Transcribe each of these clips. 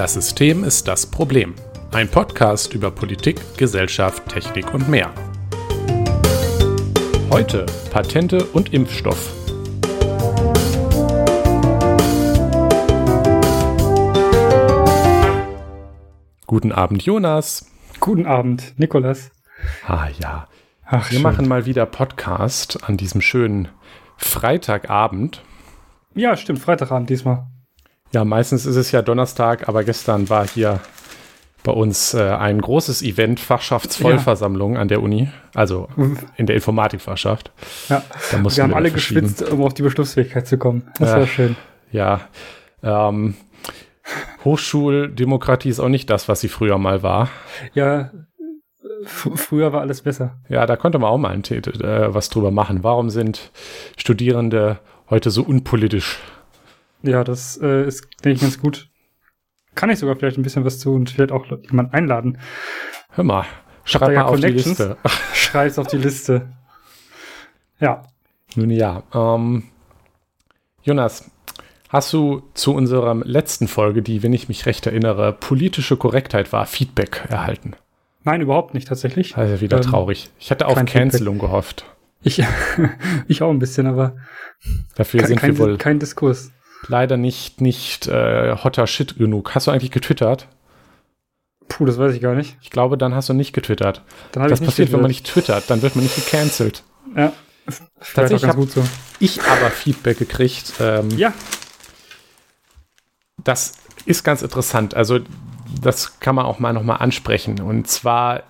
Das System ist das Problem. Ein Podcast über Politik, Gesellschaft, Technik und mehr. Heute Patente und Impfstoff. Guten Abend, Jonas. Guten Abend, Nikolas. Ah ja. Ach, Wir schön. machen mal wieder Podcast an diesem schönen Freitagabend. Ja, stimmt, Freitagabend diesmal. Ja, meistens ist es ja Donnerstag, aber gestern war hier bei uns äh, ein großes Event, Fachschaftsvollversammlung ja. an der Uni, also in der Informatikfachschaft. Ja, da wir haben alle geschwitzt, um auf die Beschlussfähigkeit zu kommen. Das äh, war schön. Ja, ähm, Hochschuldemokratie ist auch nicht das, was sie früher mal war. Ja, früher war alles besser. Ja, da konnte man auch mal ein, äh, was drüber machen. Warum sind Studierende heute so unpolitisch? Ja, das äh, ist, denke ich, ganz gut. Kann ich sogar vielleicht ein bisschen was zu und vielleicht auch jemanden einladen. Hör mal, schreib mal auf die Liste. Schreib's auf die Liste. Ja. Nun ja, ähm, Jonas, hast du zu unserer letzten Folge, die, wenn ich mich recht erinnere, politische Korrektheit war, Feedback erhalten? Nein, überhaupt nicht tatsächlich. Also wieder ähm, traurig. Ich hatte auf Cancelung Feedback. gehofft. Ich, ich auch ein bisschen, aber dafür sind kein, wir wohl kein Diskurs. Leider nicht nicht äh, hotter Shit genug. Hast du eigentlich getwittert? Puh, das weiß ich gar nicht. Ich glaube, dann hast du nicht getwittert. Dann das passiert, getwittert. wenn man nicht twittert, dann wird man nicht gecancelt. Ja, tatsächlich habe so. ich aber Feedback gekriegt. Ähm, ja. Das ist ganz interessant. Also das kann man auch mal nochmal ansprechen. Und zwar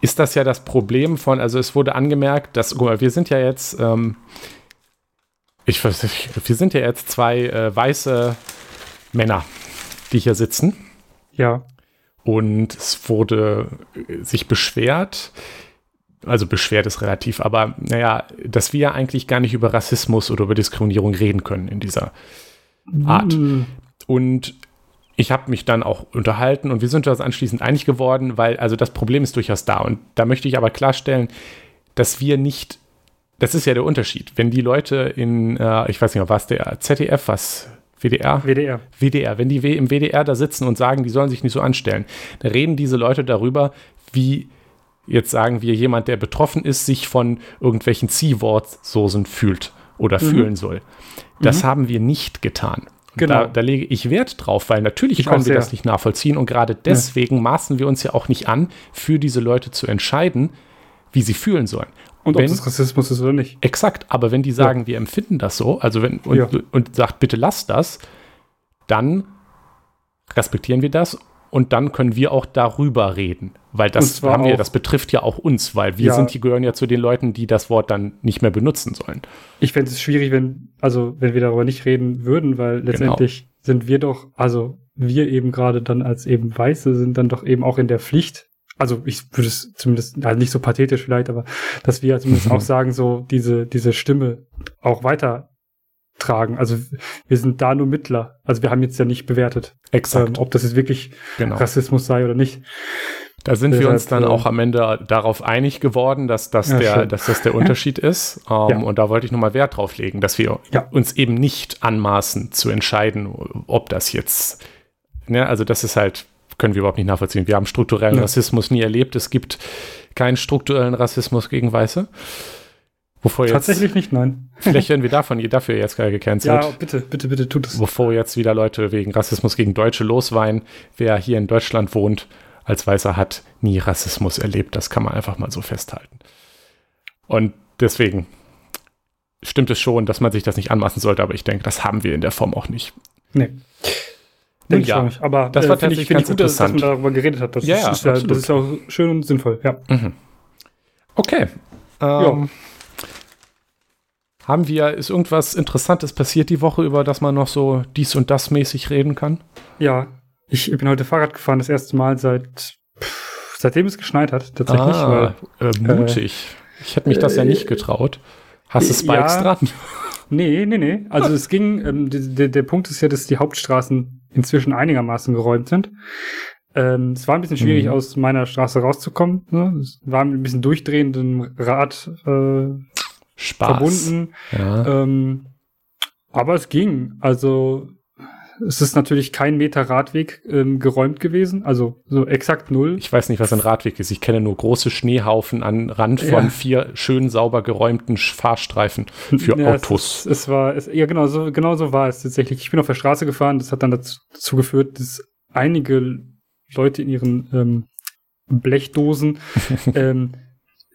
ist das ja das Problem von, also es wurde angemerkt, dass, guck mal, wir sind ja jetzt, ähm, ich weiß nicht, wir sind ja jetzt zwei äh, weiße Männer, die hier sitzen. Ja. Und es wurde äh, sich beschwert, also beschwert ist relativ, aber naja, dass wir eigentlich gar nicht über Rassismus oder über Diskriminierung reden können in dieser Art. Mm. Und ich habe mich dann auch unterhalten und wir sind uns anschließend einig geworden, weil also das Problem ist durchaus da. Und da möchte ich aber klarstellen, dass wir nicht, das ist ja der Unterschied. Wenn die Leute in, äh, ich weiß nicht mehr, was der ZDF, was WDR? WDR. WDR. Wenn die im WDR da sitzen und sagen, die sollen sich nicht so anstellen, dann reden diese Leute darüber, wie jetzt sagen wir, jemand, der betroffen ist, sich von irgendwelchen Ziehwortsoßen fühlt oder mhm. fühlen soll. Das mhm. haben wir nicht getan. Genau. Da, da, lege ich Wert drauf, weil natürlich ich können wir das nicht nachvollziehen und gerade deswegen ja. maßen wir uns ja auch nicht an, für diese Leute zu entscheiden, wie sie fühlen sollen. Und wenn, ob das Rassismus ist oder nicht. Exakt, aber wenn die sagen, ja. wir empfinden das so, also wenn und, ja. und sagt, bitte lass das, dann respektieren wir das und dann können wir auch darüber reden. Weil das haben wir, das betrifft ja auch uns, weil wir ja, sind, die gehören ja zu den Leuten, die das Wort dann nicht mehr benutzen sollen. Ich fände es schwierig, wenn, also wenn wir darüber nicht reden würden, weil genau. letztendlich genau. sind wir doch, also wir eben gerade dann als eben Weiße sind dann doch eben auch in der Pflicht. Also ich würde es zumindest, also nicht so pathetisch vielleicht, aber dass wir zumindest auch sagen, so diese, diese Stimme auch weiter tragen. Also wir sind da nur Mittler. Also wir haben jetzt ja nicht bewertet, Exakt. Ähm, ob das jetzt wirklich genau. Rassismus sei oder nicht. Da sind Deshalb, wir uns dann auch am Ende darauf einig geworden, dass das, ja, der, dass das der Unterschied ist. Ähm, ja. Und da wollte ich nochmal Wert drauf legen, dass wir ja. uns eben nicht anmaßen zu entscheiden, ob das jetzt, ne, also das ist halt, können wir überhaupt nicht nachvollziehen. Wir haben strukturellen Rassismus nie erlebt. Es gibt keinen strukturellen Rassismus gegen Weiße. Wovor jetzt, Tatsächlich nicht, nein. Vielleicht werden wir davon dafür jetzt gerade gecancelt. Ja, bitte, bitte, bitte, tut es. Bevor jetzt wieder Leute wegen Rassismus gegen Deutsche losweinen. Wer hier in Deutschland wohnt, als Weißer hat nie Rassismus erlebt. Das kann man einfach mal so festhalten. Und deswegen stimmt es schon, dass man sich das nicht anmaßen sollte, aber ich denke, das haben wir in der Form auch nicht. Nee. Denke ja, ich auch nicht. Aber das äh, war tatsächlich ich, ganz ich gut, dass, dass man darüber geredet hat. Das, ja, ist, ja, das ist auch schön und sinnvoll, ja. Mhm. Okay. Ähm, haben wir, ist irgendwas Interessantes passiert die Woche, über das man noch so dies und das mäßig reden kann? Ja, ich bin heute Fahrrad gefahren, das erste Mal seit, pff, seitdem es geschneit hat, tatsächlich. Ah, weil, äh, mutig. Äh, ich hätte mich das ja nicht getraut. Hast du Spikes ja, dran? Nee, nee, nee. Also es ging, ähm, der, der Punkt ist ja, dass die Hauptstraßen inzwischen einigermaßen geräumt sind. Ähm, es war ein bisschen schwierig, mhm. aus meiner Straße rauszukommen. Ne? Es war ein bisschen durchdrehendem Rad äh, Spaß. verbunden. Ja. Ähm, aber es ging. Also es ist natürlich kein Meter Radweg ähm, geräumt gewesen, also so exakt null. Ich weiß nicht, was ein Radweg ist. Ich kenne nur große Schneehaufen an Rand von ja. vier schön sauber geräumten Fahrstreifen für ja, Autos. Es, es war, es, ja genau so, genau so war es tatsächlich. Ich bin auf der Straße gefahren, das hat dann dazu, dazu geführt, dass einige Leute in ihren ähm, Blechdosen ähm,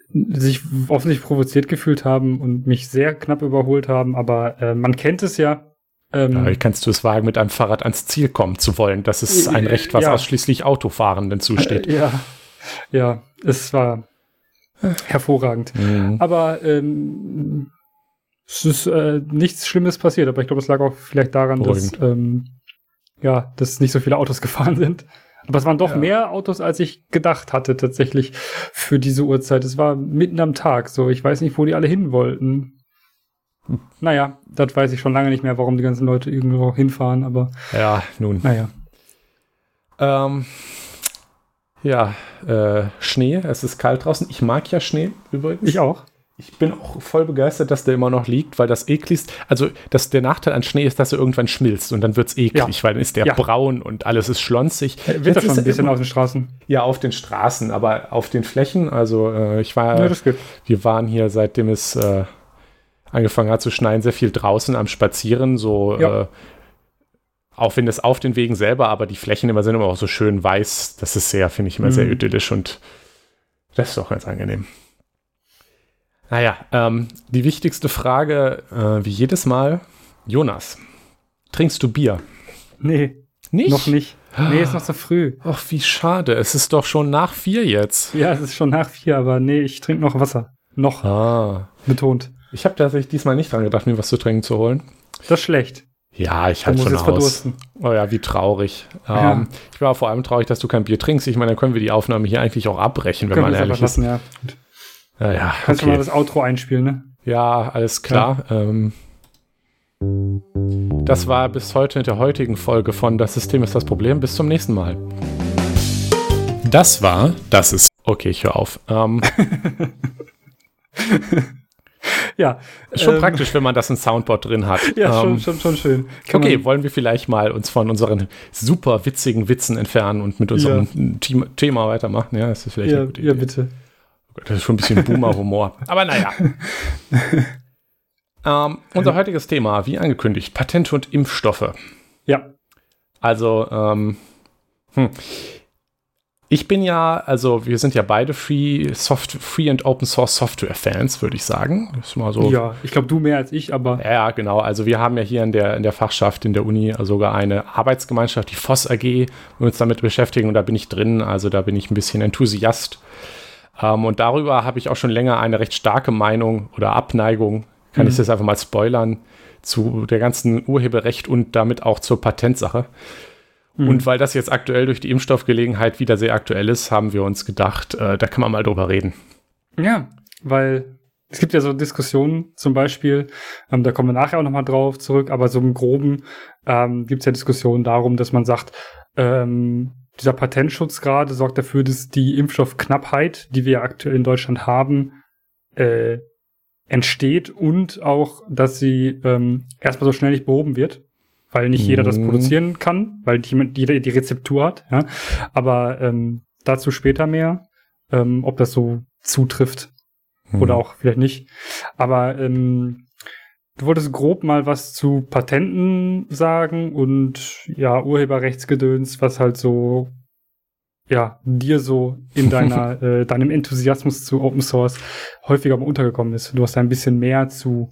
sich offensichtlich provoziert gefühlt haben und mich sehr knapp überholt haben, aber äh, man kennt es ja. Ähm, ja, kannst du es wagen, mit einem Fahrrad ans Ziel kommen zu wollen? Das ist ein Recht, was ja. ausschließlich Autofahrenden zusteht. Ja, ja, es war hervorragend. Mhm. Aber ähm, es ist äh, nichts Schlimmes passiert, aber ich glaube, es lag auch vielleicht daran, Beruhigend. dass ähm, ja, dass nicht so viele Autos gefahren sind. Aber es waren doch ja. mehr Autos, als ich gedacht hatte, tatsächlich für diese Uhrzeit. Es war mitten am Tag, so. Ich weiß nicht, wo die alle hin wollten. Naja, das weiß ich schon lange nicht mehr, warum die ganzen Leute irgendwo hinfahren, aber. Ja, nun. Naja. Ähm, ja, äh, Schnee, es ist kalt draußen. Ich mag ja Schnee übrigens. Ich auch ich bin auch voll begeistert, dass der immer noch liegt, weil das ekligst, also das, der Nachteil an Schnee ist, dass er irgendwann schmilzt und dann wird es eklig, ja. weil dann ist der ja. braun und alles ist schlonzig. Äh, wird das schon ein bisschen auf den Straßen? Ja, auf den Straßen, aber auf den Flächen, also äh, ich war, ja, wir waren hier, seitdem es äh, angefangen hat zu schneien, sehr viel draußen am Spazieren, so äh, auch wenn es auf den Wegen selber, aber die Flächen immer sind immer auch so schön weiß, das ist sehr, finde ich immer mhm. sehr idyllisch und das ist auch ganz angenehm. Naja, ähm, die wichtigste Frage, äh, wie jedes Mal, Jonas, trinkst du Bier? Nee. Nicht? Noch nicht. Nee, ist noch zu früh. Ach, wie schade. Es ist doch schon nach vier jetzt. Ja, es ist schon nach vier, aber nee, ich trinke noch Wasser. Noch. Ah. Betont. Ich habe tatsächlich diesmal nicht dran gedacht, mir was zu trinken zu holen. Das ist schlecht. Ja, ich hatte schon aus. Oh ja, wie traurig. Ja. Ähm, ich war vor allem traurig, dass du kein Bier trinkst. Ich meine, dann können wir die Aufnahme hier eigentlich auch abbrechen, wenn können man ehrlich ist. Lassen, ja. Ja, ja, Kannst okay. du mal das Outro einspielen, ne? Ja, alles klar. Ja. Ähm, das war bis heute in der heutigen Folge von Das System ist das Problem. Bis zum nächsten Mal. Das war, das ist. Okay, ich höre auf. Ähm, ja. Schon ähm, praktisch, wenn man das in Soundboard drin hat. Ja, ähm, schon, schon, schon schön. Kann okay, wollen wir vielleicht mal uns von unseren super witzigen Witzen entfernen und mit unserem ja. Thema weitermachen? Ja, ist das vielleicht ja, eine gute Idee. Ja, bitte. Das ist schon ein bisschen Boomer-Humor. Aber naja. ähm, unser heutiges Thema, wie angekündigt, Patente und Impfstoffe. Ja. Also, ähm, hm. Ich bin ja, also wir sind ja beide Free, Soft, Free and Open Source Software Fans, würde ich sagen. ist mal so. Ja, ich glaube, du mehr als ich, aber. Ja, genau. Also wir haben ja hier in der, in der Fachschaft, in der Uni sogar eine Arbeitsgemeinschaft, die FOSS AG, wir uns damit beschäftigen und da bin ich drin. Also da bin ich ein bisschen Enthusiast ähm, und darüber habe ich auch schon länger eine recht starke Meinung oder Abneigung, kann mhm. ich das einfach mal spoilern, zu der ganzen Urheberrecht und damit auch zur Patentsache. Mhm. Und weil das jetzt aktuell durch die Impfstoffgelegenheit wieder sehr aktuell ist, haben wir uns gedacht, äh, da kann man mal drüber reden. Ja, weil es gibt ja so Diskussionen zum Beispiel, ähm, da kommen wir nachher auch nochmal drauf zurück, aber so im Groben ähm, gibt es ja Diskussionen darum, dass man sagt, ähm, dieser Patentschutz gerade sorgt dafür, dass die Impfstoffknappheit, die wir aktuell in Deutschland haben, äh, entsteht und auch, dass sie ähm, erstmal so schnell nicht behoben wird, weil nicht jeder das mhm. produzieren kann, weil jeder die Rezeptur hat. Ja? Aber ähm, dazu später mehr, ähm, ob das so zutrifft mhm. oder auch vielleicht nicht. Aber ähm, Du wolltest grob mal was zu Patenten sagen und ja, Urheberrechtsgedöns, was halt so ja, dir so in deiner, äh, deinem Enthusiasmus zu Open Source häufiger mal untergekommen ist. Du hast da ein bisschen mehr zu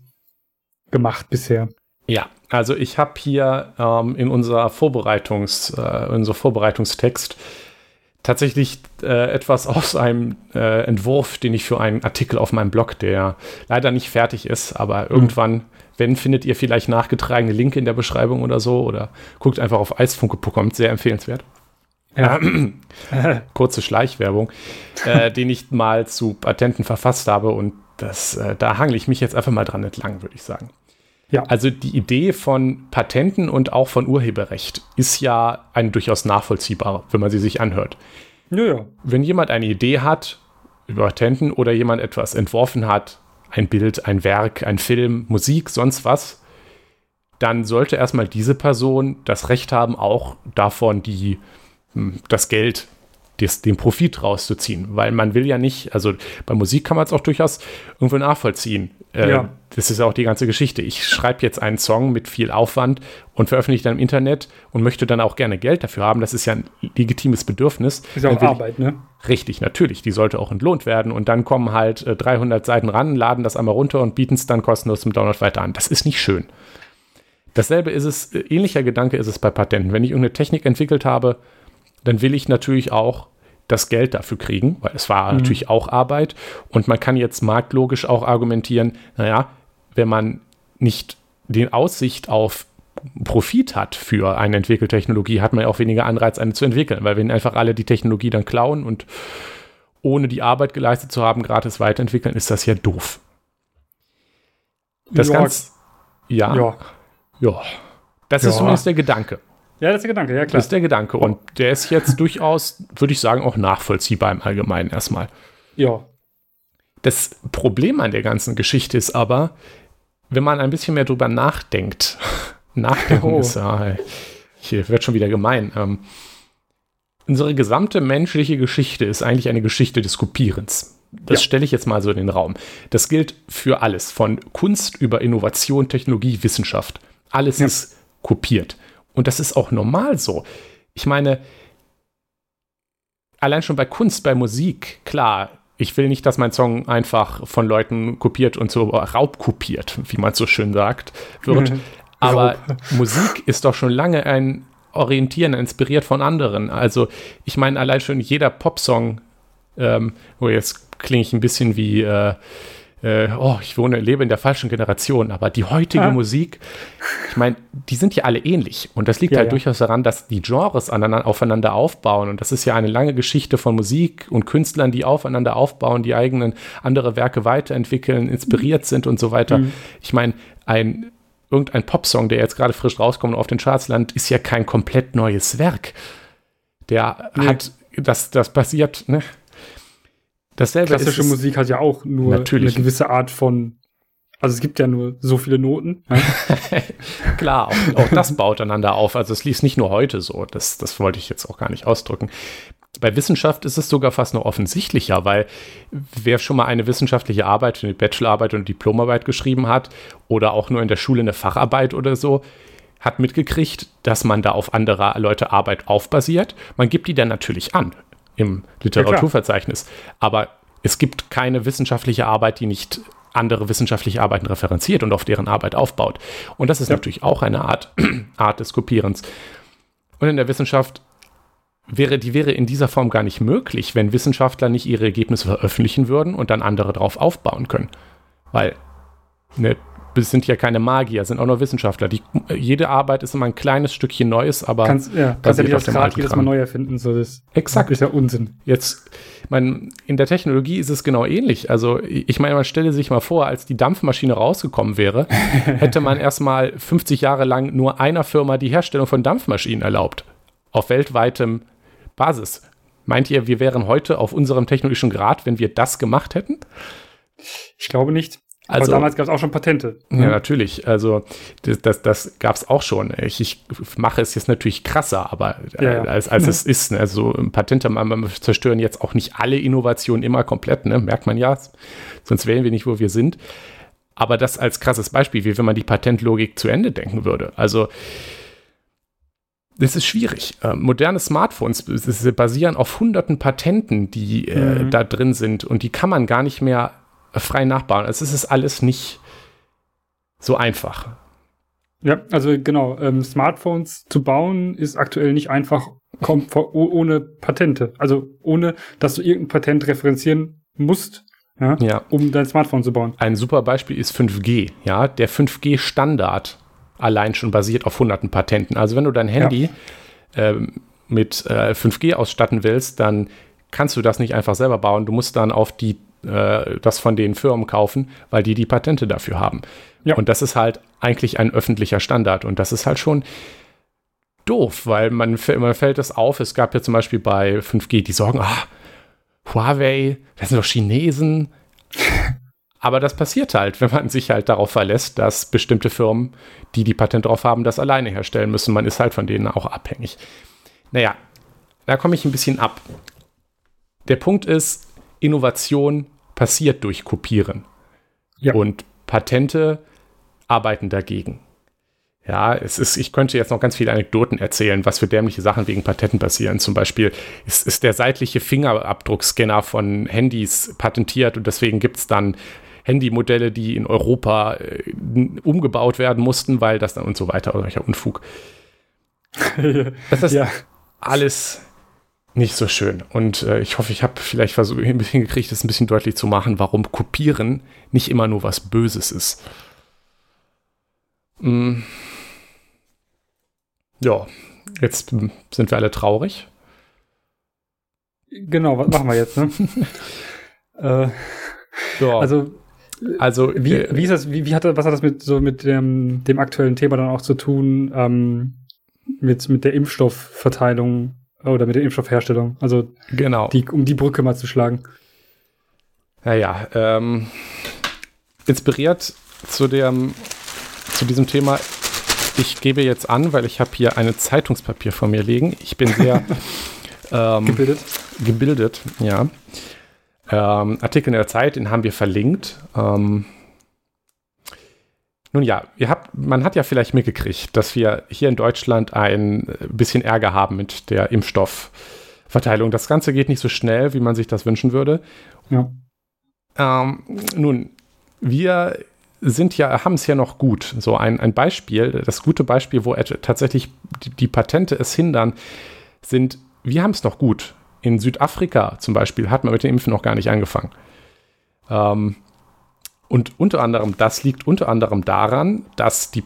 gemacht bisher. Ja, also ich habe hier ähm, in unser Vorbereitungs, äh, unser Vorbereitungstext tatsächlich äh, etwas aus einem äh, Entwurf, den ich für einen Artikel auf meinem Blog, der leider nicht fertig ist, aber mhm. irgendwann, wenn, findet ihr vielleicht nachgetragene Link in der Beschreibung oder so oder guckt einfach auf eisfunke.com, sehr empfehlenswert. Ja. kurze Schleichwerbung, äh, den ich mal zu Patenten verfasst habe und das, äh, da hangle ich mich jetzt einfach mal dran entlang, würde ich sagen. Ja. Also die Idee von Patenten und auch von Urheberrecht ist ja eine durchaus nachvollziehbare, wenn man sie sich anhört. Ja, ja. Wenn jemand eine Idee hat über Patenten oder jemand etwas entworfen hat, ein Bild, ein Werk, ein Film, Musik, sonst was, dann sollte erstmal diese Person das Recht haben, auch davon die, hm, das Geld des, den Profit rauszuziehen, weil man will ja nicht, also bei Musik kann man es auch durchaus irgendwo nachvollziehen. Äh, ja. Das ist auch die ganze Geschichte. Ich schreibe jetzt einen Song mit viel Aufwand und veröffentliche dann im Internet und möchte dann auch gerne Geld dafür haben. Das ist ja ein legitimes Bedürfnis. Ist auch Arbeit, ne? Richtig, natürlich. Die sollte auch entlohnt werden und dann kommen halt äh, 300 Seiten ran, laden das einmal runter und bieten es dann kostenlos zum Download weiter an. Das ist nicht schön. Dasselbe ist es, äh, ähnlicher Gedanke ist es bei Patenten. Wenn ich irgendeine Technik entwickelt habe, dann will ich natürlich auch das Geld dafür kriegen, weil es war mhm. natürlich auch Arbeit. Und man kann jetzt marktlogisch auch argumentieren, naja, wenn man nicht die Aussicht auf Profit hat für eine entwickelte Technologie, hat man ja auch weniger Anreiz, eine zu entwickeln, weil wenn einfach alle die Technologie dann klauen und ohne die Arbeit geleistet zu haben, gratis weiterentwickeln, ist das ja doof. Das Ganze. Ja. Ja. ja. Das ja. ist zumindest der Gedanke. Ja, das ist der Gedanke, ja klar. Das ist der Gedanke. Und der ist jetzt durchaus, würde ich sagen, auch nachvollziehbar im Allgemeinen erstmal. Ja. Das Problem an der ganzen Geschichte ist aber, wenn man ein bisschen mehr drüber nachdenkt, nachdenken oh. ist, ja, hier wird schon wieder gemein. Ähm, unsere gesamte menschliche Geschichte ist eigentlich eine Geschichte des Kopierens. Das ja. stelle ich jetzt mal so in den Raum. Das gilt für alles, von Kunst über Innovation, Technologie, Wissenschaft. Alles ja. ist kopiert. Und das ist auch normal so. Ich meine, allein schon bei Kunst, bei Musik, klar, ich will nicht, dass mein Song einfach von Leuten kopiert und so raubkopiert, wie man so schön sagt, wird. Aber Musik ist doch schon lange ein Orientieren, inspiriert von anderen. Also, ich meine, allein schon jeder Popsong, ähm, wo jetzt klinge ich ein bisschen wie äh, äh, oh, ich wohne, lebe in der falschen Generation, aber die heutige ja. Musik, ich meine, die sind ja alle ähnlich. Und das liegt ja, halt ja. durchaus daran, dass die Genres aufeinander aufbauen. Und das ist ja eine lange Geschichte von Musik und Künstlern, die aufeinander aufbauen, die eigenen andere Werke weiterentwickeln, inspiriert sind und so weiter. Mhm. Ich meine, ein irgendein Popsong, der jetzt gerade frisch rauskommt und auf den Charts landet, ist ja kein komplett neues Werk. Der nee. hat, das, das basiert, ne? Dasselbe Klassische Musik hat ja auch nur natürlich. eine gewisse Art von also es gibt ja nur so viele Noten. Ja? Klar, auch, auch, das baut einander auf. Also es liest nicht nur heute so. Das, das wollte ich jetzt auch gar nicht ausdrücken. Bei Wissenschaft ist es sogar fast noch offensichtlicher, weil wer schon mal eine wissenschaftliche Arbeit, eine Bachelorarbeit und Diplomarbeit geschrieben hat oder auch nur in der Schule eine Facharbeit oder so, hat mitgekriegt, dass man da auf andere Leute Arbeit aufbasiert. Man gibt die dann natürlich an im Literaturverzeichnis. Ja, Aber es gibt keine wissenschaftliche Arbeit, die nicht andere wissenschaftliche Arbeiten referenziert und auf deren Arbeit aufbaut. Und das ist ja. natürlich auch eine Art, Art des Kopierens. Und in der Wissenschaft wäre, die wäre in dieser Form gar nicht möglich, wenn Wissenschaftler nicht ihre Ergebnisse veröffentlichen würden und dann andere darauf aufbauen können. Weil eine sind ja keine Magier, sind auch nur Wissenschaftler. Die, jede Arbeit ist immer ein kleines Stückchen Neues, aber kannst, ja, kannst ja nicht das Rad jedes Mal neu erfinden. So das Exakt. ist ja Unsinn. Jetzt, mein, in der Technologie ist es genau ähnlich. Also ich meine, man stelle sich mal vor, als die Dampfmaschine rausgekommen wäre, hätte man erstmal 50 Jahre lang nur einer Firma die Herstellung von Dampfmaschinen erlaubt. Auf weltweitem Basis. Meint ihr, wir wären heute auf unserem technologischen Grad, wenn wir das gemacht hätten? Ich glaube nicht. Also, Aber damals gab es auch schon Patente. Ja, mhm. natürlich. Also das, das, das gab es auch schon. Ich, ich, mache es jetzt natürlich krasser, aber ja, ja. als, als ja. es ist. Ne? Also Patente man, zerstören jetzt auch nicht alle Innovationen immer komplett, ne? merkt man ja. Sonst wären wir nicht, wo wir sind. Aber das als krasses Beispiel, wie wenn man die Patentlogik zu Ende denken würde. Also das ist schwierig. Äh, moderne Smartphones basieren auf hunderten Patenten, die äh, mhm. da drin sind und die kann man gar nicht mehr frei nachbauen. Also es ist alles nicht so einfach. Ja, also genau, ähm, Smartphones zu bauen ist aktuell nicht einfach kommt ohne Patente. Also ohne, dass du irgendein Patent referenzieren musst, ja, ja. um dein Smartphone zu bauen. Ein super Beispiel ist 5G. Ja, der 5G-Standard allein schon basiert auf hunderten Patenten. Also wenn du dein Handy ja. ähm, mit äh, 5G ausstatten willst, dann kannst du das nicht einfach selber bauen. Du musst dann auf die äh, das von den Firmen kaufen, weil die die Patente dafür haben. Ja. Und das ist halt eigentlich ein öffentlicher Standard. Und das ist halt schon doof, weil man, man fällt das auf. Es gab ja zum Beispiel bei 5G die Sorgen, ah, Huawei, das sind doch Chinesen. Aber das passiert halt, wenn man sich halt darauf verlässt, dass bestimmte Firmen, die die Patent drauf haben, das alleine herstellen müssen. Man ist halt von denen auch abhängig. Naja, da komme ich ein bisschen ab. Der Punkt ist, Innovation passiert durch Kopieren. Ja. Und Patente arbeiten dagegen. Ja, es ist, ich könnte jetzt noch ganz viele Anekdoten erzählen, was für dämliche Sachen wegen Patenten passieren. Zum Beispiel ist, ist der seitliche Fingerabdruckscanner von Handys patentiert und deswegen gibt es dann Handymodelle, die in Europa äh, umgebaut werden mussten, weil das dann und so weiter oder welcher Unfug. Das ist ja. alles nicht so schön. Und äh, ich hoffe, ich habe vielleicht versucht, hingekriegt, das ein bisschen deutlich zu machen, warum Kopieren nicht immer nur was Böses ist. Mm. Ja, jetzt sind wir alle traurig. Genau, was machen wir jetzt? Ne? äh, ja. Also, also wie, äh, wie ist das, wie, wie hat, was hat das mit so mit dem, dem aktuellen Thema dann auch zu tun, ähm, mit, mit der Impfstoffverteilung oder mit der Impfstoffherstellung? Also, genau. Die, um die Brücke mal zu schlagen. Naja, ähm, inspiriert zu dem, zu diesem Thema ich gebe jetzt an, weil ich habe hier ein Zeitungspapier vor mir liegen. Ich bin sehr ähm, gebildet. Gebildet, ja. Ähm, Artikel in der Zeit, den haben wir verlinkt. Ähm, nun ja, ihr habt, man hat ja vielleicht mitgekriegt, dass wir hier in Deutschland ein bisschen Ärger haben mit der Impfstoffverteilung. Das Ganze geht nicht so schnell, wie man sich das wünschen würde. Ja. Ähm, nun, wir sind ja, haben es ja noch gut. So ein, ein Beispiel, das gute Beispiel, wo tatsächlich die, die Patente es hindern, sind, wir haben es noch gut. In Südafrika zum Beispiel hat man mit dem Impfen noch gar nicht angefangen. Ähm, und unter anderem, das liegt unter anderem daran, dass die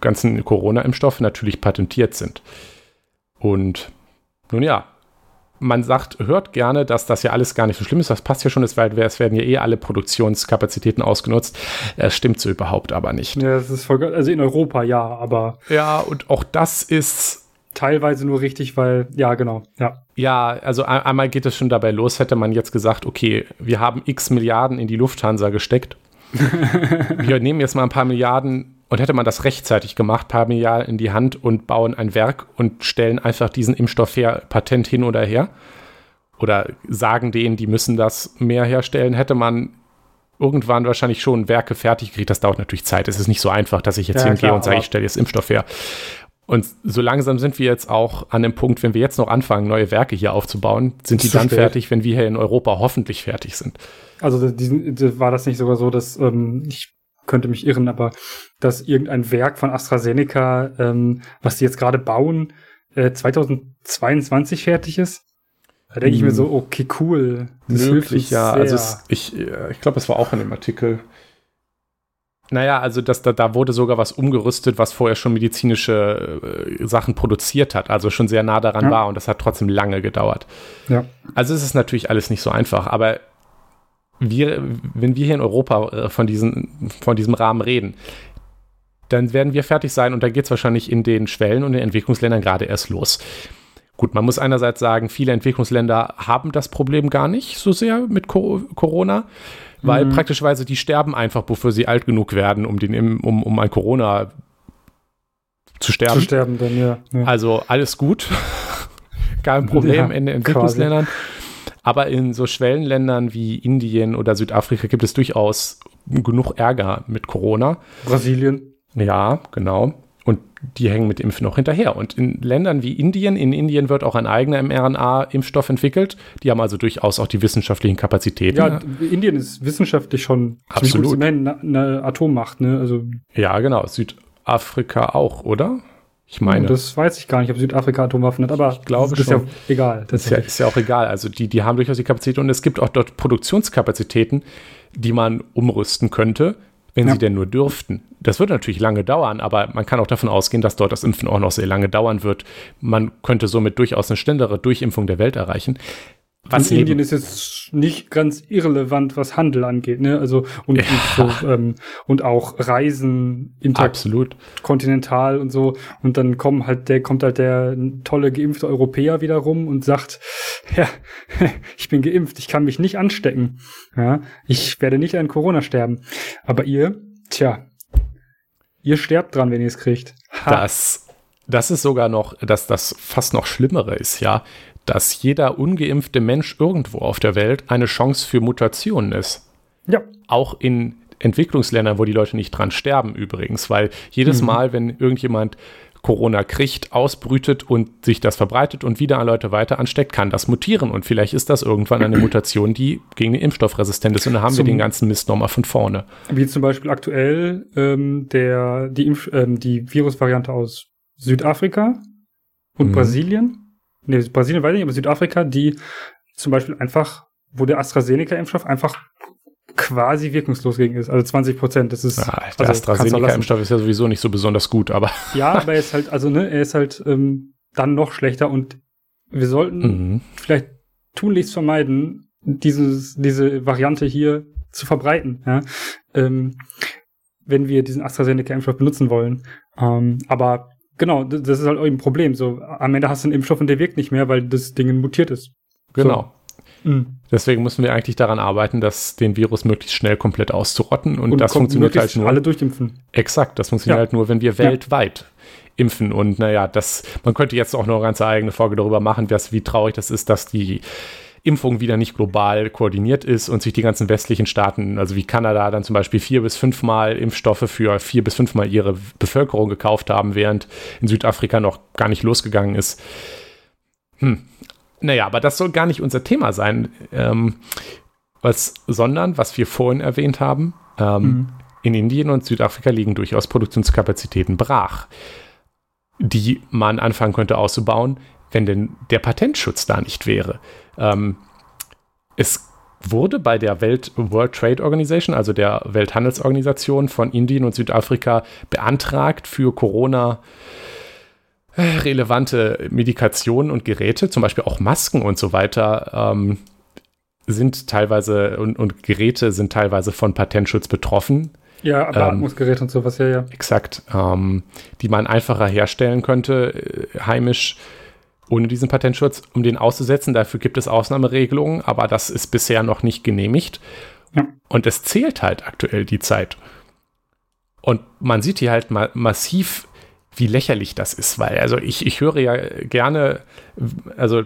ganzen Corona-Impfstoffe natürlich patentiert sind. Und nun ja, man sagt, hört gerne, dass das ja alles gar nicht so schlimm ist. Das passt ja schon, es werden ja eh alle Produktionskapazitäten ausgenutzt. Es stimmt so überhaupt aber nicht. Ja, das ist voll, also in Europa ja, aber. Ja, und auch das ist. Teilweise nur richtig, weil, ja, genau, ja. Ja, also einmal geht es schon dabei los, hätte man jetzt gesagt, okay, wir haben x Milliarden in die Lufthansa gesteckt. wir nehmen jetzt mal ein paar Milliarden und hätte man das rechtzeitig gemacht, paar Milliarden in die Hand und bauen ein Werk und stellen einfach diesen Impfstoff her, Patent hin oder her, oder sagen denen, die müssen das mehr herstellen, hätte man irgendwann wahrscheinlich schon Werke fertig gekriegt. Das dauert natürlich Zeit. Es ist nicht so einfach, dass ich jetzt ja, hingehe und sage, ich stelle jetzt Impfstoff her. Und so langsam sind wir jetzt auch an dem Punkt, wenn wir jetzt noch anfangen, neue Werke hier aufzubauen, sind die dann spät. fertig, wenn wir hier in Europa hoffentlich fertig sind. Also diesen, war das nicht sogar so, dass ähm, ich könnte mich irren, aber dass irgendein Werk von AstraZeneca, ähm, was die jetzt gerade bauen, äh, 2022 fertig ist. Da denke hm. ich mir so, hm. okay, cool. Das Möglich, ja. Sehr. Also es, ich, äh, ich glaube, es war auch in dem Artikel. Naja, also das, da, da wurde sogar was umgerüstet, was vorher schon medizinische äh, Sachen produziert hat, also schon sehr nah daran ja. war und das hat trotzdem lange gedauert. Ja. Also es ist natürlich alles nicht so einfach, aber wir, wenn wir hier in Europa äh, von, diesen, von diesem Rahmen reden, dann werden wir fertig sein und da geht es wahrscheinlich in den Schwellen und den Entwicklungsländern gerade erst los. Gut, man muss einerseits sagen, viele Entwicklungsländer haben das Problem gar nicht so sehr mit Co Corona, weil mhm. praktischerweise die sterben einfach, bevor sie alt genug werden, um, den, um, um ein Corona zu sterben. Zu sterben dann, ja. ja. Also alles gut. Kein Problem ja, in den Entwicklungsländern. Quasi. Aber in so Schwellenländern wie Indien oder Südafrika gibt es durchaus genug Ärger mit Corona. Brasilien. Ja, genau. Die hängen mit Impfen noch hinterher. Und in Ländern wie Indien, in Indien wird auch ein eigener mRNA-Impfstoff entwickelt. Die haben also durchaus auch die wissenschaftlichen Kapazitäten. Ja, Indien ist wissenschaftlich schon absolut eine, eine Atommacht. Ne? Also ja, genau. Südafrika auch, oder? Ich meine. Das weiß ich gar nicht, ob Südafrika Atomwaffen hat, aber ich glaube das ist schon. ja egal. Das ist ja, ist ja, auch egal. Also die, die haben durchaus die Kapazität und es gibt auch dort Produktionskapazitäten, die man umrüsten könnte, wenn ja. sie denn nur dürften. Das wird natürlich lange dauern, aber man kann auch davon ausgehen, dass dort das Impfen auch noch sehr lange dauern wird. Man könnte somit durchaus eine schnellere Durchimpfung der Welt erreichen. Was in Indien ist jetzt nicht ganz irrelevant, was Handel angeht, ne? Also und, ja. und, so, ähm, und auch Reisen interkontinental und so. Und dann kommen halt der kommt halt der tolle geimpfte Europäer wieder rum und sagt, ja, ich bin geimpft, ich kann mich nicht anstecken. Ja, ich werde nicht an Corona sterben. Aber ihr, tja, ihr sterbt dran, wenn ihr es kriegt. Ha. Das das ist sogar noch, dass das fast noch Schlimmere ist, ja dass jeder ungeimpfte Mensch irgendwo auf der Welt eine Chance für Mutationen ist. Ja. Auch in Entwicklungsländern, wo die Leute nicht dran sterben übrigens, weil jedes mhm. Mal, wenn irgendjemand Corona kriegt, ausbrütet und sich das verbreitet und wieder an Leute weiter ansteckt, kann das mutieren. Und vielleicht ist das irgendwann eine Mutation, die gegen den Impfstoff resistent ist. Und dann haben zum, wir den ganzen Mist nochmal von vorne. Wie zum Beispiel aktuell ähm, der, die, Impf ähm, die Virusvariante aus Südafrika und mhm. Brasilien nee, Brasilien weiß ich nicht, aber Südafrika, die zum Beispiel einfach, wo der AstraZeneca-Impfstoff einfach quasi wirkungslos gegen ist. Also 20 Prozent. Das ist. Ja, der also, AstraZeneca-Impfstoff ist ja sowieso nicht so besonders gut, aber. Ja, aber er ist halt, also, ne, er ist halt ähm, dann noch schlechter und wir sollten mhm. vielleicht tunlichst vermeiden, dieses, diese Variante hier zu verbreiten, ja. Ähm, wenn wir diesen AstraZeneca-Impfstoff benutzen wollen. Ähm, aber Genau, das ist halt auch ein Problem. So, am Ende hast du einen Impfstoff und der wirkt nicht mehr, weil das Ding mutiert ist. Genau. So. Mhm. Deswegen müssen wir eigentlich daran arbeiten, dass den Virus möglichst schnell komplett auszurotten. Und, und das funktioniert halt nur. Alle durchimpfen. Exakt, das funktioniert ja. halt nur, wenn wir weltweit impfen. Und naja, das, man könnte jetzt auch noch eine ganz eigene Folge darüber machen, was, wie traurig das ist, dass die Impfung wieder nicht global koordiniert ist und sich die ganzen westlichen Staaten, also wie Kanada, dann zum Beispiel vier bis fünfmal Impfstoffe für vier bis fünfmal ihre Bevölkerung gekauft haben, während in Südafrika noch gar nicht losgegangen ist. Hm. Naja, aber das soll gar nicht unser Thema sein, ähm, was, sondern, was wir vorhin erwähnt haben, ähm, mhm. in Indien und Südafrika liegen durchaus Produktionskapazitäten brach, die man anfangen könnte auszubauen, wenn denn der Patentschutz da nicht wäre. Ähm, es wurde bei der Welt World Trade Organization, also der Welthandelsorganisation von Indien und Südafrika beantragt für Corona äh, relevante Medikationen und Geräte, zum Beispiel auch Masken und so weiter, ähm, sind teilweise und, und, Geräte sind teilweise von Patentschutz betroffen. Ja, Beatmungsgeräte ähm, und sowas, ja, ja. Exakt, ähm, die man einfacher herstellen könnte, äh, heimisch ohne diesen Patentschutz, um den auszusetzen. Dafür gibt es Ausnahmeregelungen, aber das ist bisher noch nicht genehmigt. Ja. Und es zählt halt aktuell die Zeit. Und man sieht hier halt ma massiv, wie lächerlich das ist, weil, also ich, ich höre ja gerne, also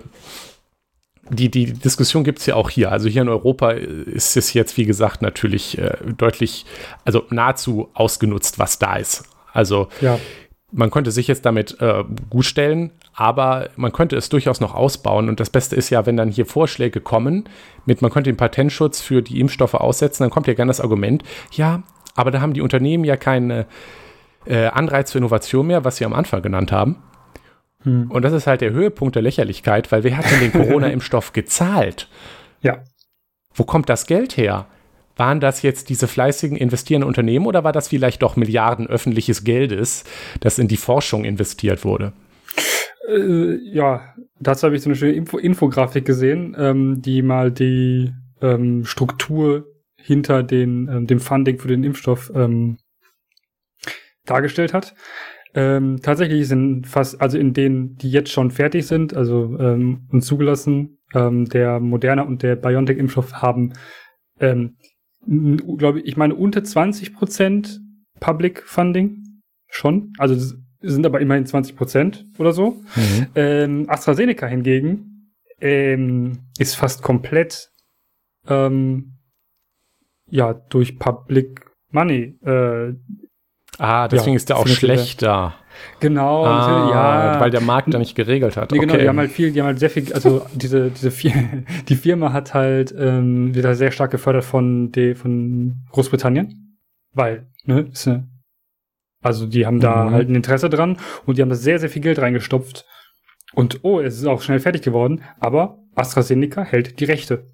die, die Diskussion gibt es ja auch hier. Also hier in Europa ist es jetzt, wie gesagt, natürlich äh, deutlich, also nahezu ausgenutzt, was da ist. Also ja. Man könnte sich jetzt damit äh, gut stellen, aber man könnte es durchaus noch ausbauen. Und das Beste ist ja, wenn dann hier Vorschläge kommen, mit man könnte den Patentschutz für die Impfstoffe aussetzen, dann kommt ja gerne das Argument, ja, aber da haben die Unternehmen ja keinen äh, Anreiz für Innovation mehr, was sie am Anfang genannt haben. Hm. Und das ist halt der Höhepunkt der Lächerlichkeit, weil wer hat denn den Corona-Impfstoff gezahlt? Ja. Wo kommt das Geld her? Waren das jetzt diese fleißigen investierenden Unternehmen oder war das vielleicht doch Milliarden öffentliches Geldes, das in die Forschung investiert wurde? Äh, ja, dazu habe ich so eine schöne Info Infografik gesehen, ähm, die mal die ähm, Struktur hinter den, ähm, dem Funding für den Impfstoff ähm, dargestellt hat. Ähm, tatsächlich sind fast, also in denen, die jetzt schon fertig sind, also ähm, und zugelassen, ähm, der Moderna und der BioNTech-Impfstoff haben, ähm, glaube ich, ich meine unter 20 Prozent Public Funding schon. Also sind aber immerhin 20 Prozent oder so. Mhm. Ähm, AstraZeneca hingegen ähm, ist fast komplett ähm, ja durch Public Money. Äh, ah, deswegen ja, ist der auch schlechter. Genau, ah, ja. Weil der Markt da nicht geregelt hat. Nee, genau, okay. die haben halt viel, die haben halt sehr viel, also diese, diese die Firma hat halt ähm, wieder sehr stark gefördert von, de, von Großbritannien. Weil, ne, ist eine also die haben da mhm. halt ein Interesse dran und die haben da sehr, sehr viel Geld reingestopft. Und oh, es ist auch schnell fertig geworden, aber AstraZeneca hält die Rechte.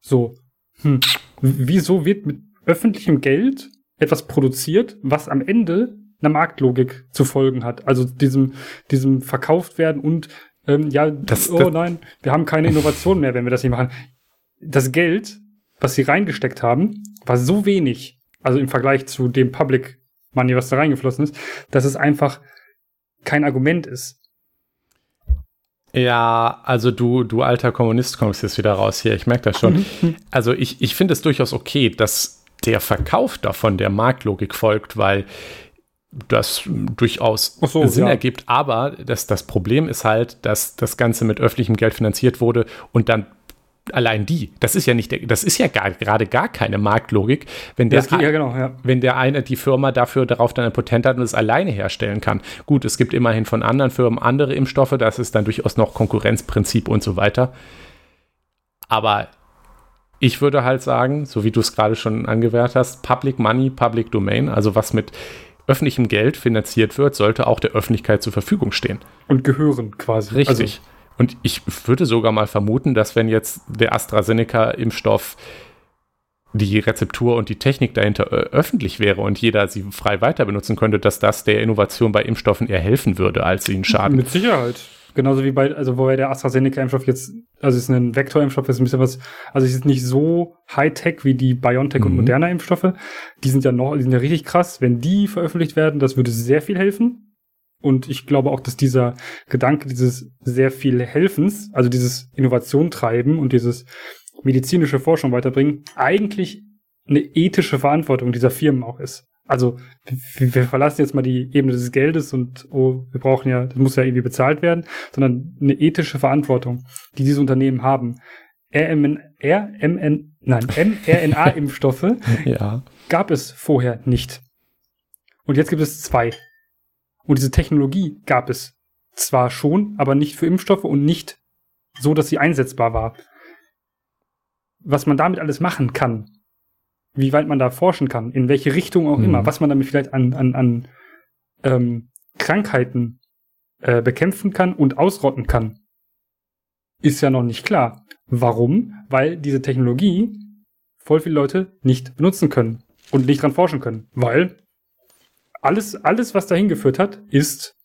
So. Hm. Wieso wird mit öffentlichem Geld etwas produziert, was am Ende einer Marktlogik zu folgen hat? Also diesem, diesem verkauft werden und ähm, ja, das, oh das, nein, wir haben keine Innovation mehr, wenn wir das nicht machen. Das Geld, was sie reingesteckt haben, war so wenig, also im Vergleich zu dem Public Money, was da reingeflossen ist, dass es einfach kein Argument ist. Ja, also du, du alter Kommunist kommst jetzt wieder raus hier, ich merke das schon. Also ich, ich finde es durchaus okay, dass der Verkauf davon der Marktlogik folgt, weil das durchaus so, Sinn ja. ergibt. Aber das, das Problem ist halt, dass das Ganze mit öffentlichem Geld finanziert wurde und dann allein die, das ist ja nicht, der, das ist ja gar, gerade gar keine Marktlogik, wenn der, ja, genau, ja. wenn der eine die Firma dafür darauf dann ein Patent hat und es alleine herstellen kann. Gut, es gibt immerhin von anderen Firmen andere Impfstoffe, das ist dann durchaus noch Konkurrenzprinzip und so weiter. Aber ich würde halt sagen, so wie du es gerade schon angewehrt hast, Public Money, Public Domain, also was mit öffentlichem Geld finanziert wird, sollte auch der Öffentlichkeit zur Verfügung stehen. Und gehören quasi. Richtig. Also, und ich würde sogar mal vermuten, dass wenn jetzt der AstraZeneca-Impfstoff die Rezeptur und die Technik dahinter äh, öffentlich wäre und jeder sie frei weiter benutzen könnte, dass das der Innovation bei Impfstoffen eher helfen würde, als ihnen schaden. Mit Sicherheit. Genauso wie bei, also wobei der AstraZeneca-Impfstoff jetzt, also es ist ein Vektorimpfstoff, ist ein bisschen was, also es ist nicht so Hightech wie die BioNTech mhm. und Moderna-Impfstoffe. Die sind ja noch, die sind ja richtig krass. Wenn die veröffentlicht werden, das würde sehr viel helfen. Und ich glaube auch, dass dieser Gedanke dieses sehr viel Helfens, also dieses Innovation treiben und dieses medizinische Forschung weiterbringen, eigentlich eine ethische Verantwortung dieser Firmen auch ist. Also wir verlassen jetzt mal die Ebene des Geldes und oh, wir brauchen ja, das muss ja irgendwie bezahlt werden, sondern eine ethische Verantwortung, die diese Unternehmen haben. RMN, RMN, nein, mRNA-Impfstoffe ja. gab es vorher nicht. Und jetzt gibt es zwei. Und diese Technologie gab es zwar schon, aber nicht für Impfstoffe und nicht so, dass sie einsetzbar war. Was man damit alles machen kann, wie weit man da forschen kann, in welche Richtung auch mhm. immer, was man damit vielleicht an, an, an ähm, Krankheiten äh, bekämpfen kann und ausrotten kann, ist ja noch nicht klar. Warum? Weil diese Technologie voll viele Leute nicht benutzen können und nicht dran forschen können. Weil alles, alles, was dahin geführt hat, ist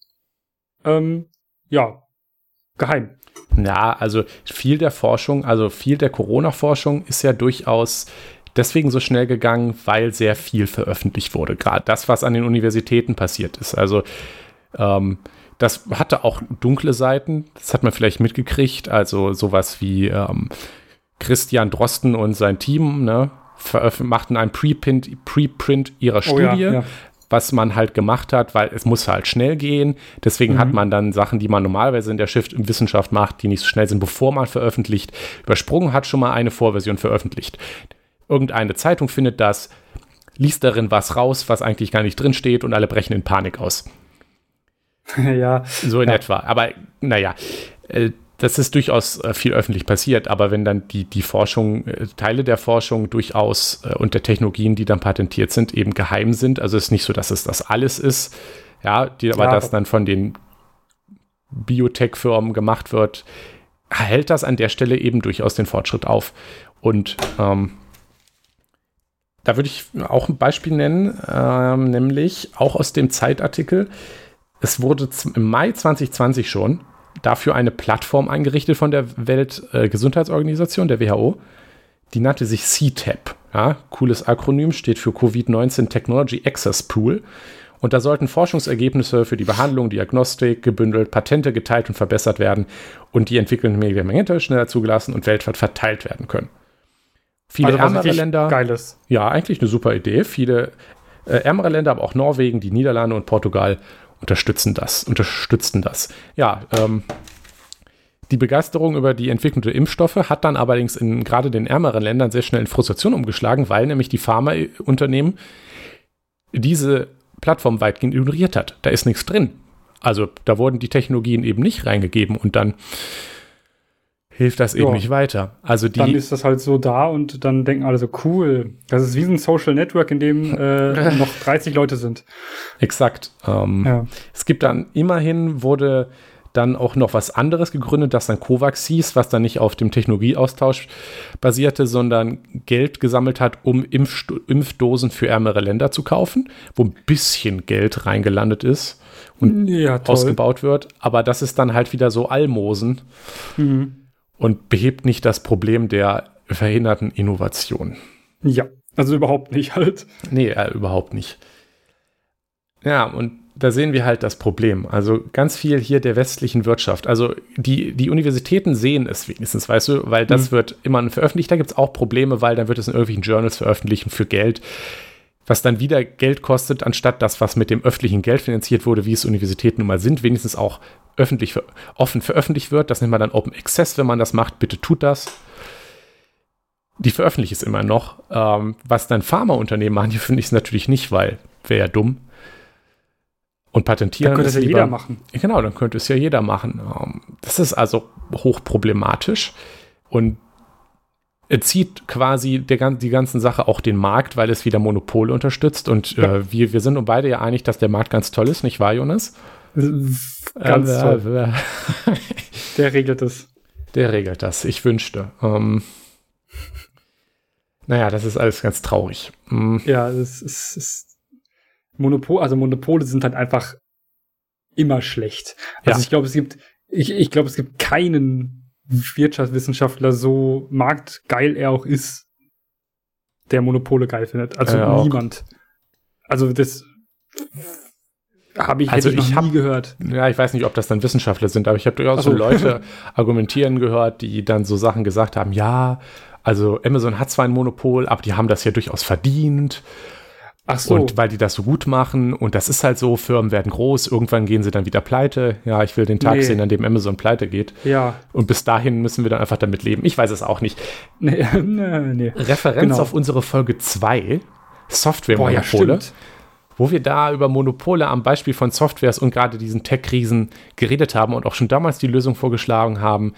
ähm, ja geheim. Ja, also viel der Forschung, also viel der Corona-Forschung ist ja durchaus deswegen so schnell gegangen, weil sehr viel veröffentlicht wurde. Gerade das, was an den Universitäten passiert ist. Also ähm, das hatte auch dunkle Seiten, das hat man vielleicht mitgekriegt. Also sowas wie ähm, Christian Drosten und sein Team ne, machten ein Preprint, Preprint ihrer Studie, oh ja, ja was man halt gemacht hat, weil es muss halt schnell gehen. Deswegen mhm. hat man dann Sachen, die man normalerweise in der Schrift Wissenschaft macht, die nicht so schnell sind, bevor man veröffentlicht, übersprungen, hat schon mal eine Vorversion veröffentlicht. Irgendeine Zeitung findet das, liest darin was raus, was eigentlich gar nicht drin steht und alle brechen in Panik aus. ja. So in ja. etwa. Aber naja, äh, das ist durchaus äh, viel öffentlich passiert, aber wenn dann die, die Forschung, äh, Teile der Forschung durchaus und der Technologien, die dann patentiert sind, eben geheim sind, also es ist nicht so, dass es das alles ist, ja, die, aber ja, das dann von den Biotech-Firmen gemacht wird, hält das an der Stelle eben durchaus den Fortschritt auf. Und ähm, da würde ich auch ein Beispiel nennen, ähm, nämlich auch aus dem Zeitartikel. Es wurde im Mai 2020 schon dafür eine Plattform eingerichtet von der Weltgesundheitsorganisation, der WHO. Die nannte sich CTAP. Ja, cooles Akronym, steht für Covid-19 Technology Access Pool. Und da sollten Forschungsergebnisse für die Behandlung, Diagnostik gebündelt, Patente geteilt und verbessert werden und die entwickelnden Medikamente schneller zugelassen und weltweit verteilt werden können. Viele also, ärmere Länder. Geiles. Ja, eigentlich eine super Idee. Viele äh, ärmere Länder, aber auch Norwegen, die Niederlande und Portugal unterstützen das, unterstützten das. Ja, ähm, die Begeisterung über die Entwicklung der Impfstoffe hat dann allerdings in gerade den ärmeren Ländern sehr schnell in Frustration umgeschlagen, weil nämlich die Pharmaunternehmen diese Plattform weitgehend ignoriert hat. Da ist nichts drin. Also da wurden die Technologien eben nicht reingegeben und dann hilft das eben nicht weiter. Also die, dann ist das halt so da und dann denken alle so, cool, das ist wie ein Social Network, in dem äh, noch 30 Leute sind. Exakt. Ähm, ja. Es gibt dann immerhin wurde dann auch noch was anderes gegründet, das dann COVAX hieß, was dann nicht auf dem Technologieaustausch basierte, sondern Geld gesammelt hat, um Impf Impfdosen für ärmere Länder zu kaufen, wo ein bisschen Geld reingelandet ist und ja, ausgebaut wird. Aber das ist dann halt wieder so Almosen mhm. Und behebt nicht das Problem der verhinderten Innovation. Ja, also überhaupt nicht halt. Nee, äh, überhaupt nicht. Ja, und da sehen wir halt das Problem. Also ganz viel hier der westlichen Wirtschaft. Also die, die Universitäten sehen es wenigstens, weißt du, weil das mhm. wird immer veröffentlicht. Da gibt es auch Probleme, weil dann wird es in irgendwelchen Journals veröffentlichen für Geld, was dann wieder Geld kostet, anstatt das, was mit dem öffentlichen Geld finanziert wurde, wie es Universitäten nun mal sind, wenigstens auch öffentlich offen veröffentlicht wird. Das nennt man dann Open Access, wenn man das macht. Bitte tut das die veröffentliche es immer noch. Ähm, was dann Pharmaunternehmen machen, die finde ich es natürlich nicht, weil wäre ja dumm. Und patentieren. Dann könnte es ja lieber, jeder machen. Genau, dann könnte es ja jeder machen. Ähm, das ist also hochproblematisch und zieht quasi der, die ganzen Sache auch den Markt, weil es wieder Monopole unterstützt. Und äh, wir, wir sind uns beide ja einig, dass der Markt ganz toll ist, nicht wahr, Jonas? Ganz äh, toll. der regelt das. Der regelt das. Ich wünschte. Ähm, naja, das ist alles ganz traurig. Mhm. Ja, es ist, ist Monopol, also Monopole sind halt einfach immer schlecht. Also ja. ich glaube, es gibt, ich, ich glaube, es gibt keinen Wirtschaftswissenschaftler, so marktgeil er auch ist, der Monopole geil findet. Also ja, niemand. Also das habe ich, also ich ich hab, nie gehört. Ja, ich weiß nicht, ob das dann Wissenschaftler sind, aber ich habe durchaus so. so Leute argumentieren gehört, die dann so Sachen gesagt haben, ja, also Amazon hat zwar ein Monopol, aber die haben das ja durchaus verdient. Ach so. Und weil die das so gut machen und das ist halt so, Firmen werden groß, irgendwann gehen sie dann wieder pleite. Ja, ich will den Tag nee. sehen, an dem Amazon pleite geht. Ja. Und bis dahin müssen wir dann einfach damit leben. Ich weiß es auch nicht. Nee, nee, nee. Referenz genau. auf unsere Folge 2, Software-Monopole. Ja, wo wir da über Monopole am Beispiel von Softwares und gerade diesen Tech-Riesen geredet haben und auch schon damals die Lösung vorgeschlagen haben,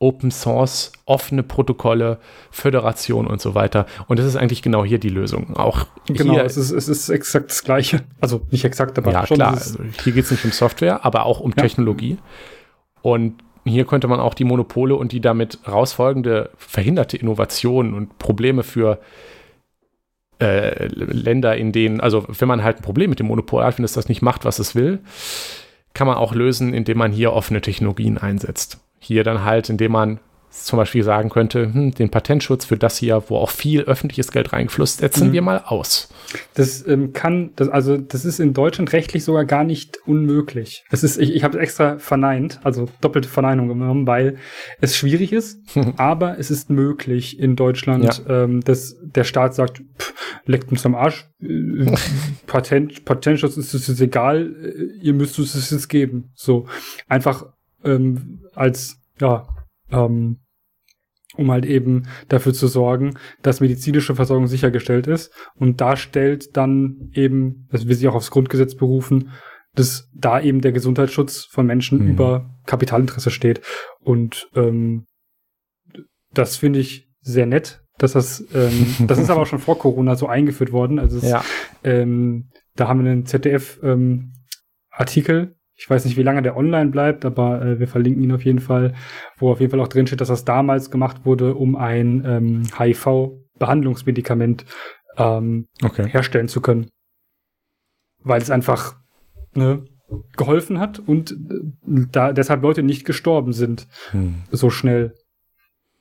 Open Source, offene Protokolle, Föderation und so weiter. Und das ist eigentlich genau hier die Lösung. Auch genau, hier, es, ist, es ist exakt das Gleiche. Also nicht exakt, aber ja, schon. Klar, also hier geht es nicht um Software, aber auch um ja. Technologie. Und hier könnte man auch die Monopole und die damit rausfolgende verhinderte Innovation und Probleme für äh, Länder, in denen, also wenn man halt ein Problem mit dem Monopol hat, wenn es das nicht macht, was es will, kann man auch lösen, indem man hier offene Technologien einsetzt. Hier dann halt, indem man zum Beispiel sagen könnte, hm, den Patentschutz für das hier, wo auch viel öffentliches Geld reingeflusst, setzen mhm. wir mal aus. Das ähm, kann, das, also das ist in Deutschland rechtlich sogar gar nicht unmöglich. Das ist, ich, ich habe extra verneint, also doppelte Verneinung genommen, weil es schwierig ist, aber es ist möglich in Deutschland, ja. ähm, dass der Staat sagt, pff, leckt uns am Arsch, äh, Patent, Patentschutz ist es egal, äh, ihr müsst es jetzt geben. So einfach ähm, als ja ähm, um halt eben dafür zu sorgen, dass medizinische Versorgung sichergestellt ist. Und da stellt dann eben, dass wir sich auch aufs Grundgesetz berufen, dass da eben der Gesundheitsschutz von Menschen mhm. über Kapitalinteresse steht. Und ähm, das finde ich sehr nett, dass das, ähm, das ist aber auch schon vor Corona so eingeführt worden. Also es, ja. ähm, da haben wir einen ZDF-Artikel ähm, ich weiß nicht, wie lange der online bleibt, aber äh, wir verlinken ihn auf jeden Fall, wo auf jeden Fall auch drin steht, dass das damals gemacht wurde, um ein ähm, HIV-Behandlungsmedikament ähm, okay. herstellen zu können. Weil es einfach ne, geholfen hat und äh, da deshalb Leute nicht gestorben sind hm. so schnell.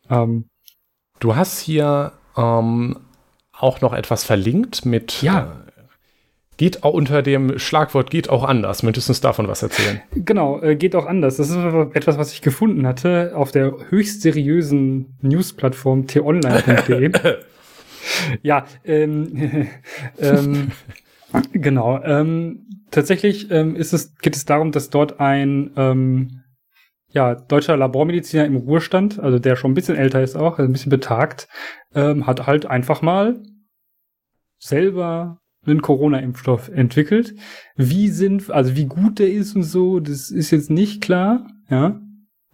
Ähm, du hast hier ähm, auch noch etwas verlinkt mit ja. Geht auch unter dem Schlagwort geht auch anders. Möchtest du uns davon was erzählen? Genau, äh, geht auch anders. Das ist etwas, was ich gefunden hatte auf der höchst seriösen Newsplattform t-online.de. ja, ähm, ähm, genau. Ähm, tatsächlich ähm, ist es, geht es darum, dass dort ein ähm, ja, deutscher Labormediziner im Ruhestand, also der schon ein bisschen älter ist auch, also ein bisschen betagt, ähm, hat halt einfach mal selber einen Corona-Impfstoff entwickelt. Wie sind, also wie gut der ist und so, das ist jetzt nicht klar, ja.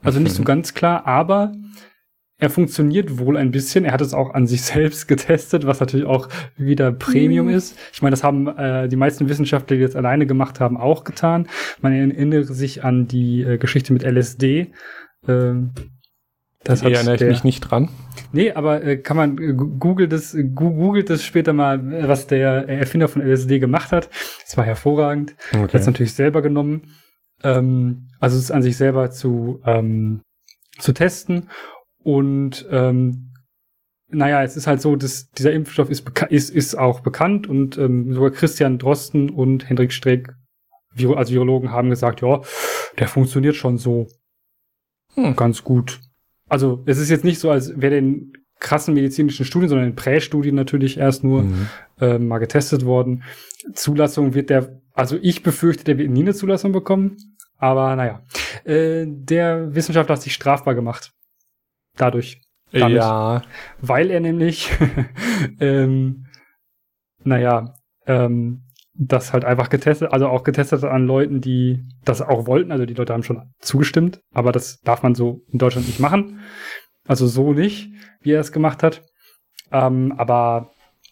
Also nicht so mhm. ganz klar, aber er funktioniert wohl ein bisschen. Er hat es auch an sich selbst getestet, was natürlich auch wieder Premium mhm. ist. Ich meine, das haben äh, die meisten Wissenschaftler, die das alleine gemacht haben, auch getan. Man erinnere sich an die äh, Geschichte mit LSD. Ähm, das Hier erinnere ich mich nicht dran. Nee, aber äh, kann man äh, googelt das, googelt das später mal, was der Erfinder von LSD gemacht hat. Das war hervorragend. Okay. Hat es natürlich selber genommen. Ähm, also es an sich selber zu ähm, zu testen und ähm, naja, es ist halt so, dass dieser Impfstoff ist, ist, ist auch bekannt und ähm, sogar Christian Drosten und Hendrik Streeck, also Virologen, haben gesagt, ja, der funktioniert schon so hm. ganz gut. Also es ist jetzt nicht so, als wäre den krassen medizinischen Studien, sondern in Prästudien natürlich erst nur mhm. äh, mal getestet worden. Zulassung wird der, also ich befürchte, der wird nie eine Zulassung bekommen. Aber naja, äh, der Wissenschaftler hat sich strafbar gemacht dadurch. Damit. Ja. Weil er nämlich, ähm, naja, ähm, das halt einfach getestet, also auch getestet an Leuten, die das auch wollten. Also die Leute haben schon zugestimmt, aber das darf man so in Deutschland nicht machen. Also so nicht, wie er es gemacht hat. Ähm, aber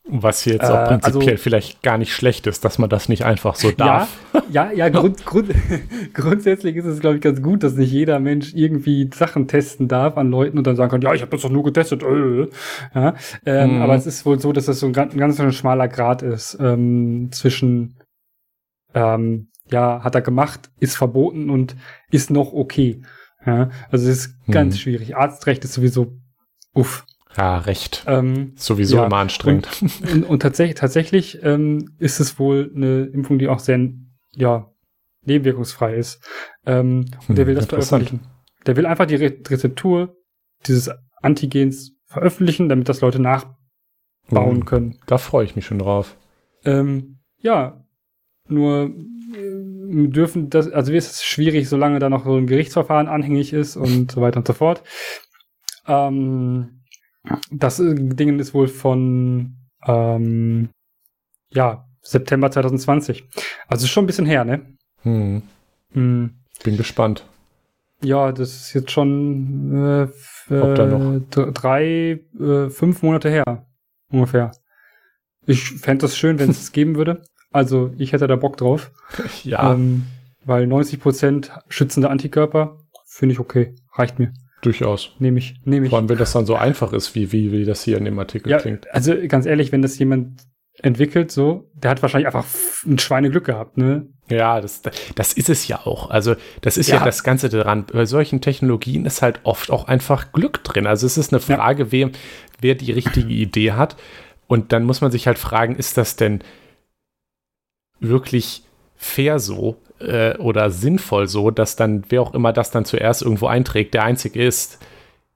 was jetzt auch äh, prinzipiell also, vielleicht gar nicht schlecht ist, dass man das nicht einfach so darf. Ja, ja, ja grund, grund, grundsätzlich ist es, glaube ich, ganz gut, dass nicht jeder Mensch irgendwie Sachen testen darf an Leuten und dann sagen kann, ja, ich habe das doch nur getestet. Äh. Ja, ähm, mm. Aber es ist wohl so, dass das so ein ganz, ein ganz schmaler Grad ist ähm, zwischen, ähm, ja, hat er gemacht, ist verboten und ist noch okay. Ja, also es ist ganz mm. schwierig. Arztrecht ist sowieso uff. Ja, recht. Ähm, Sowieso ja, immer anstrengend. Und, und, und tatsächlich, tatsächlich ähm, ist es wohl eine Impfung, die auch sehr ja, nebenwirkungsfrei ist. Ähm, und hm, der will das veröffentlichen. Der will einfach die Re Rezeptur dieses Antigens veröffentlichen, damit das Leute nachbauen hm, können. Da freue ich mich schon drauf. Ähm, ja, nur äh, dürfen das, also ist es schwierig, solange da noch so ein Gerichtsverfahren anhängig ist und so weiter und so fort. Ähm, das äh, Ding ist wohl von ähm, ja, September 2020. Also schon ein bisschen her, ne? Hm. Hm. Bin gespannt. Ja, das ist jetzt schon äh, äh, drei, äh, fünf Monate her. Ungefähr. Ich fände das schön, wenn es es geben würde. Also ich hätte da Bock drauf. Ja. Ähm, weil 90% schützende Antikörper finde ich okay. Reicht mir. Durchaus. Nehme ich, nehme ich. Vor allem, wenn das dann so einfach ist, wie, wie, wie das hier in dem Artikel ja, klingt. Also ganz ehrlich, wenn das jemand entwickelt, so, der hat wahrscheinlich einfach ein Schweineglück gehabt, ne? Ja, das, das ist es ja auch. Also, das ist ja. ja das Ganze daran. Bei solchen Technologien ist halt oft auch einfach Glück drin. Also, es ist eine Frage, ja. wer, wer die richtige Idee hat. Und dann muss man sich halt fragen, ist das denn wirklich fair so, äh, oder sinnvoll so, dass dann, wer auch immer das dann zuerst irgendwo einträgt, der Einzige ist,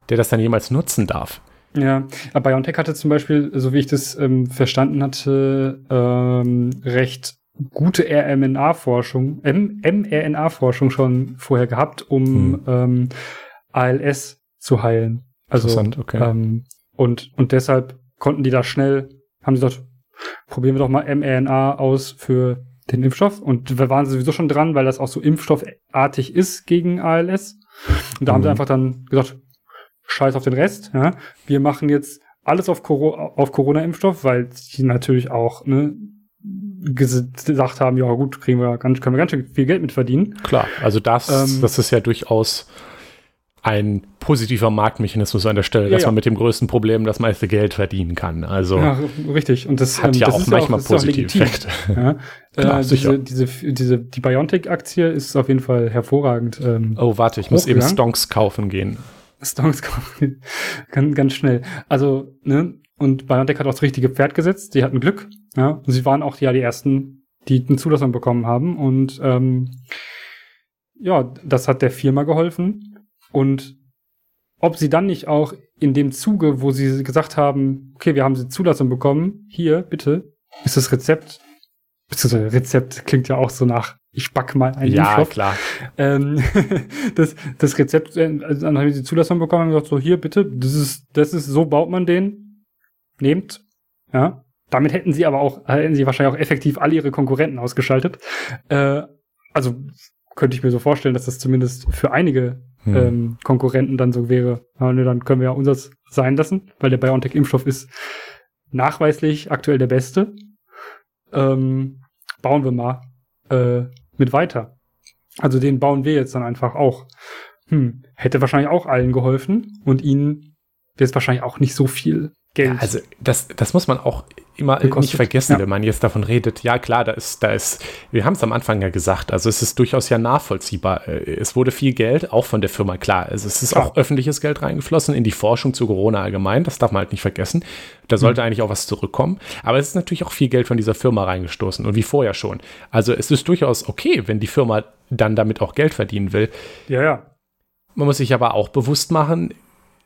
der das dann jemals nutzen darf. Ja, aber BioNTech hatte zum Beispiel, so wie ich das ähm, verstanden hatte, ähm, recht gute RMNA-Forschung, mRNA-Forschung schon vorher gehabt, um hm. ähm, ALS zu heilen. Also, Interessant, okay. Ähm, und, und deshalb konnten die da schnell, haben sie gesagt, probieren wir doch mal mRNA aus für den Impfstoff. Und wir waren sowieso schon dran, weil das auch so impfstoffartig ist gegen ALS. Und da mhm. haben sie mhm. einfach dann gesagt, scheiß auf den Rest. Ja. Wir machen jetzt alles auf, Coro auf Corona-Impfstoff, weil sie natürlich auch ne, gesagt haben, ja gut, kriegen wir ganz, können wir ganz schön viel Geld mit verdienen. Klar, also das, ähm, das ist ja durchaus ein positiver Marktmechanismus an der Stelle, ja, dass ja. man mit dem größten Problem das meiste Geld verdienen kann. Also ja, richtig. Und das hat ähm, ja das auch manchmal auch, positive Effekte. Ja. Klar, äh, diese, diese, diese, die Biontech-Aktie ist auf jeden Fall hervorragend. Ähm, oh, warte, ich muss eben Stonks kaufen gehen. Stonks kaufen, ganz, ganz schnell. Also, ne, und Biontech hat auch das richtige Pferd gesetzt. Die hatten Glück. Ja, und sie waren auch ja die ersten, die eine Zulassung bekommen haben. Und ähm, ja, das hat der Firma geholfen. Und ob sie dann nicht auch in dem Zuge, wo sie gesagt haben, okay, wir haben sie Zulassung bekommen, hier, bitte, ist das Rezept, beziehungsweise Rezept klingt ja auch so nach, ich back mal einen Ja, Impfstoff. klar. Ähm, das, das Rezept, also dann haben sie Zulassung bekommen und gesagt, so, hier, bitte, das ist, das ist, so baut man den, nehmt, ja. Damit hätten sie aber auch, hätten sie wahrscheinlich auch effektiv alle ihre Konkurrenten ausgeschaltet. Äh, also könnte ich mir so vorstellen, dass das zumindest für einige hm. ähm, Konkurrenten dann so wäre. Ja, ne, dann können wir ja unseres sein lassen, weil der BioNTech-Impfstoff ist nachweislich aktuell der beste. Ähm, bauen wir mal äh, mit weiter. Also den bauen wir jetzt dann einfach auch. Hm, hätte wahrscheinlich auch allen geholfen und ihnen wäre es wahrscheinlich auch nicht so viel Geld. Ja, also das, das muss man auch immer gekostet. nicht vergessen, ja. wenn man jetzt davon redet. Ja, klar, da ist, da ist, wir haben es am Anfang ja gesagt, also es ist durchaus ja nachvollziehbar. Äh, es wurde viel Geld, auch von der Firma, klar. Also es ist auch öffentliches Geld reingeflossen in die Forschung zu Corona allgemein, das darf man halt nicht vergessen. Da sollte mhm. eigentlich auch was zurückkommen. Aber es ist natürlich auch viel Geld von dieser Firma reingestoßen und wie vorher schon. Also es ist durchaus okay, wenn die Firma dann damit auch Geld verdienen will. Ja, ja. Man muss sich aber auch bewusst machen,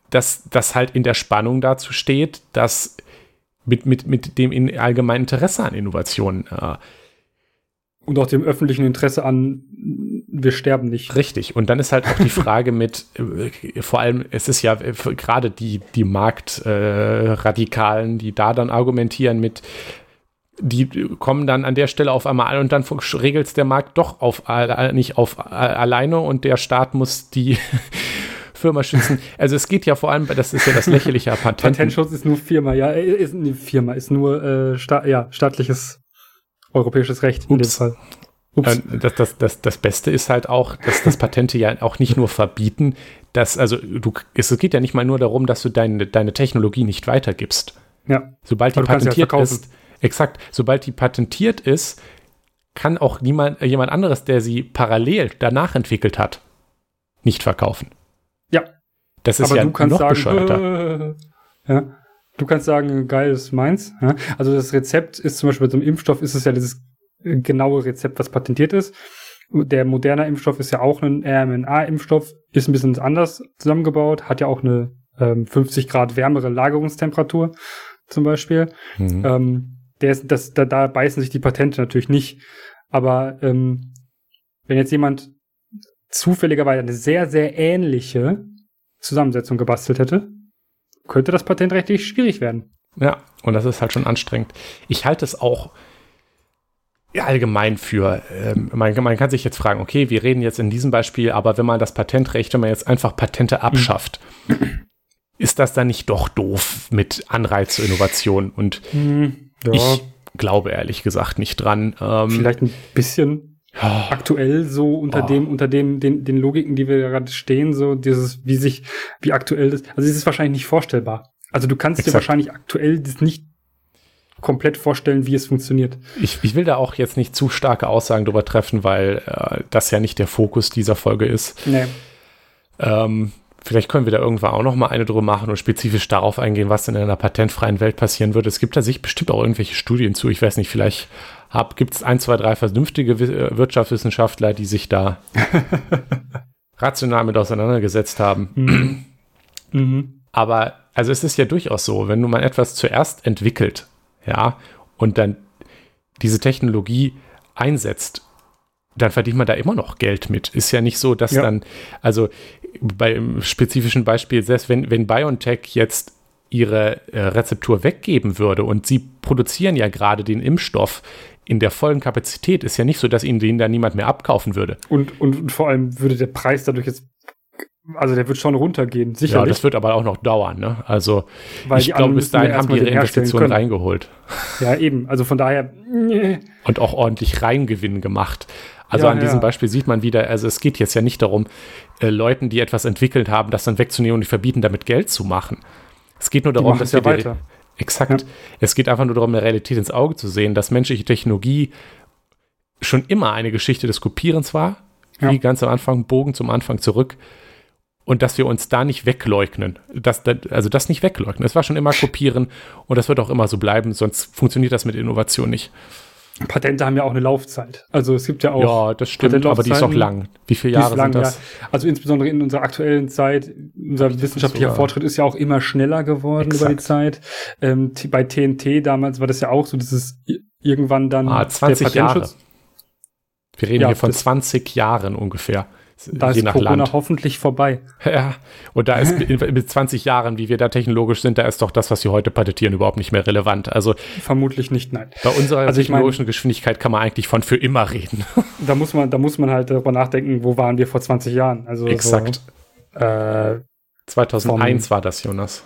dass das halt in der Spannung dazu steht, dass mit, mit, mit dem in allgemeinen Interesse an Innovationen äh, und auch dem öffentlichen Interesse an, wir sterben nicht. Richtig. Und dann ist halt auch die Frage mit, äh, vor allem, es ist ja äh, gerade die, die Marktradikalen, äh, die da dann argumentieren mit, die kommen dann an der Stelle auf einmal an und dann regelt es der Markt doch auf, nicht auf alleine und der Staat muss die Firma schützen. Also es geht ja vor allem, das ist ja das lächerliche Patent. Patentschutz ist nur Firma, ja, ist eine Firma, ist nur äh, sta ja, staatliches europäisches Recht in Ups. dem Fall. Ups. Äh, das, das, das, das Beste ist halt auch, dass das Patente ja auch nicht nur verbieten, dass, also du, es geht ja nicht mal nur darum, dass du deine, deine Technologie nicht weitergibst. Ja. Sobald die patentiert ja ist, exakt, sobald die patentiert ist, kann auch niemand, jemand anderes, der sie parallel danach entwickelt hat, nicht verkaufen. Das ist Aber ja du kannst noch sagen, bescheuerter. ja. Du kannst sagen, geil, das ist meins. Ja. Also das Rezept ist zum Beispiel bei so einem Impfstoff ist es ja dieses genaue Rezept, was patentiert ist. Der moderne Impfstoff ist ja auch ein RMNA-Impfstoff, ist ein bisschen anders zusammengebaut, hat ja auch eine ähm, 50 Grad wärmere Lagerungstemperatur zum Beispiel. Mhm. Ähm, der ist, das, da, da beißen sich die Patente natürlich nicht. Aber ähm, wenn jetzt jemand zufälligerweise eine sehr, sehr ähnliche Zusammensetzung gebastelt hätte, könnte das Patent rechtlich schwierig werden. Ja, und das ist halt schon anstrengend. Ich halte es auch allgemein für, ähm, man, man, kann sich jetzt fragen, okay, wir reden jetzt in diesem Beispiel, aber wenn man das Patentrecht, wenn man jetzt einfach Patente abschafft, mhm. ist das dann nicht doch doof mit Anreiz zur Innovation? Und mhm, ja. ich glaube ehrlich gesagt nicht dran. Ähm, Vielleicht ein bisschen. Aktuell so unter oh. dem, unter dem, den, den Logiken, die wir gerade stehen, so dieses, wie sich, wie aktuell das, also es ist wahrscheinlich nicht vorstellbar. Also du kannst Exakt. dir wahrscheinlich aktuell das nicht komplett vorstellen, wie es funktioniert. Ich, ich will da auch jetzt nicht zu starke Aussagen drüber treffen, weil äh, das ja nicht der Fokus dieser Folge ist. Nee. Ähm, vielleicht können wir da irgendwann auch noch mal eine drüber machen und spezifisch darauf eingehen, was in einer patentfreien Welt passieren würde. Es gibt da sich bestimmt auch irgendwelche Studien zu. Ich weiß nicht, vielleicht gibt es ein, zwei, drei vernünftige äh, Wirtschaftswissenschaftler, die sich da rational mit auseinandergesetzt haben. Mhm. mhm. Aber also es ist ja durchaus so, wenn mal etwas zuerst entwickelt, ja, und dann diese Technologie einsetzt, dann verdient man da immer noch Geld mit. Ist ja nicht so, dass ja. dann, also beim spezifischen Beispiel, selbst wenn, wenn BioNTech jetzt ihre äh, Rezeptur weggeben würde und sie produzieren ja gerade den Impfstoff in der vollen Kapazität, ist ja nicht so, dass ihnen den dann niemand mehr abkaufen würde. Und, und, und vor allem würde der Preis dadurch jetzt also der wird schon runtergehen, sicher. Ja, das wird aber auch noch dauern, ne? Also Weil ich glaube, bis dahin haben die ihre Investitionen reingeholt. Ja, eben. Also von daher. Und auch ordentlich Reingewinn gemacht. Also ja, an diesem ja. Beispiel sieht man wieder, also es geht jetzt ja nicht darum, äh, Leuten, die etwas entwickelt haben, das dann wegzunehmen und die verbieten, damit Geld zu machen. Es geht nur darum, dass ja wir weiter. Exakt. Ja. Es geht einfach nur darum, der Realität ins Auge zu sehen, dass menschliche Technologie schon immer eine Geschichte des Kopierens war, ja. wie ganz am Anfang, Bogen zum Anfang zurück. Und dass wir uns da nicht wegleugnen. Das, also das nicht wegleugnen. Es war schon immer kopieren und das wird auch immer so bleiben, sonst funktioniert das mit Innovation nicht. Patente haben ja auch eine Laufzeit. Also es gibt ja auch. Ja, das stimmt, aber die ist auch lang. Wie viele Jahre lang, sind das? Ja. Also insbesondere in unserer aktuellen Zeit, unser wissenschaftlicher sogar. Fortschritt ist ja auch immer schneller geworden Exakt. über die Zeit. Ähm, bei TNT damals war das ja auch so, dass es irgendwann dann ah, 20 Jahre. Wir reden ja, hier von 20 Jahren ungefähr. Da ist Corona Land. hoffentlich vorbei. Ja, und da ist mit 20 Jahren, wie wir da technologisch sind, da ist doch das, was sie heute patentieren, überhaupt nicht mehr relevant. Also vermutlich nicht, nein. Bei unserer also technologischen mein, Geschwindigkeit kann man eigentlich von für immer reden. Da muss man, da muss man halt darüber nachdenken, wo waren wir vor 20 Jahren. Also Exakt. So, äh, 2001 war das, Jonas.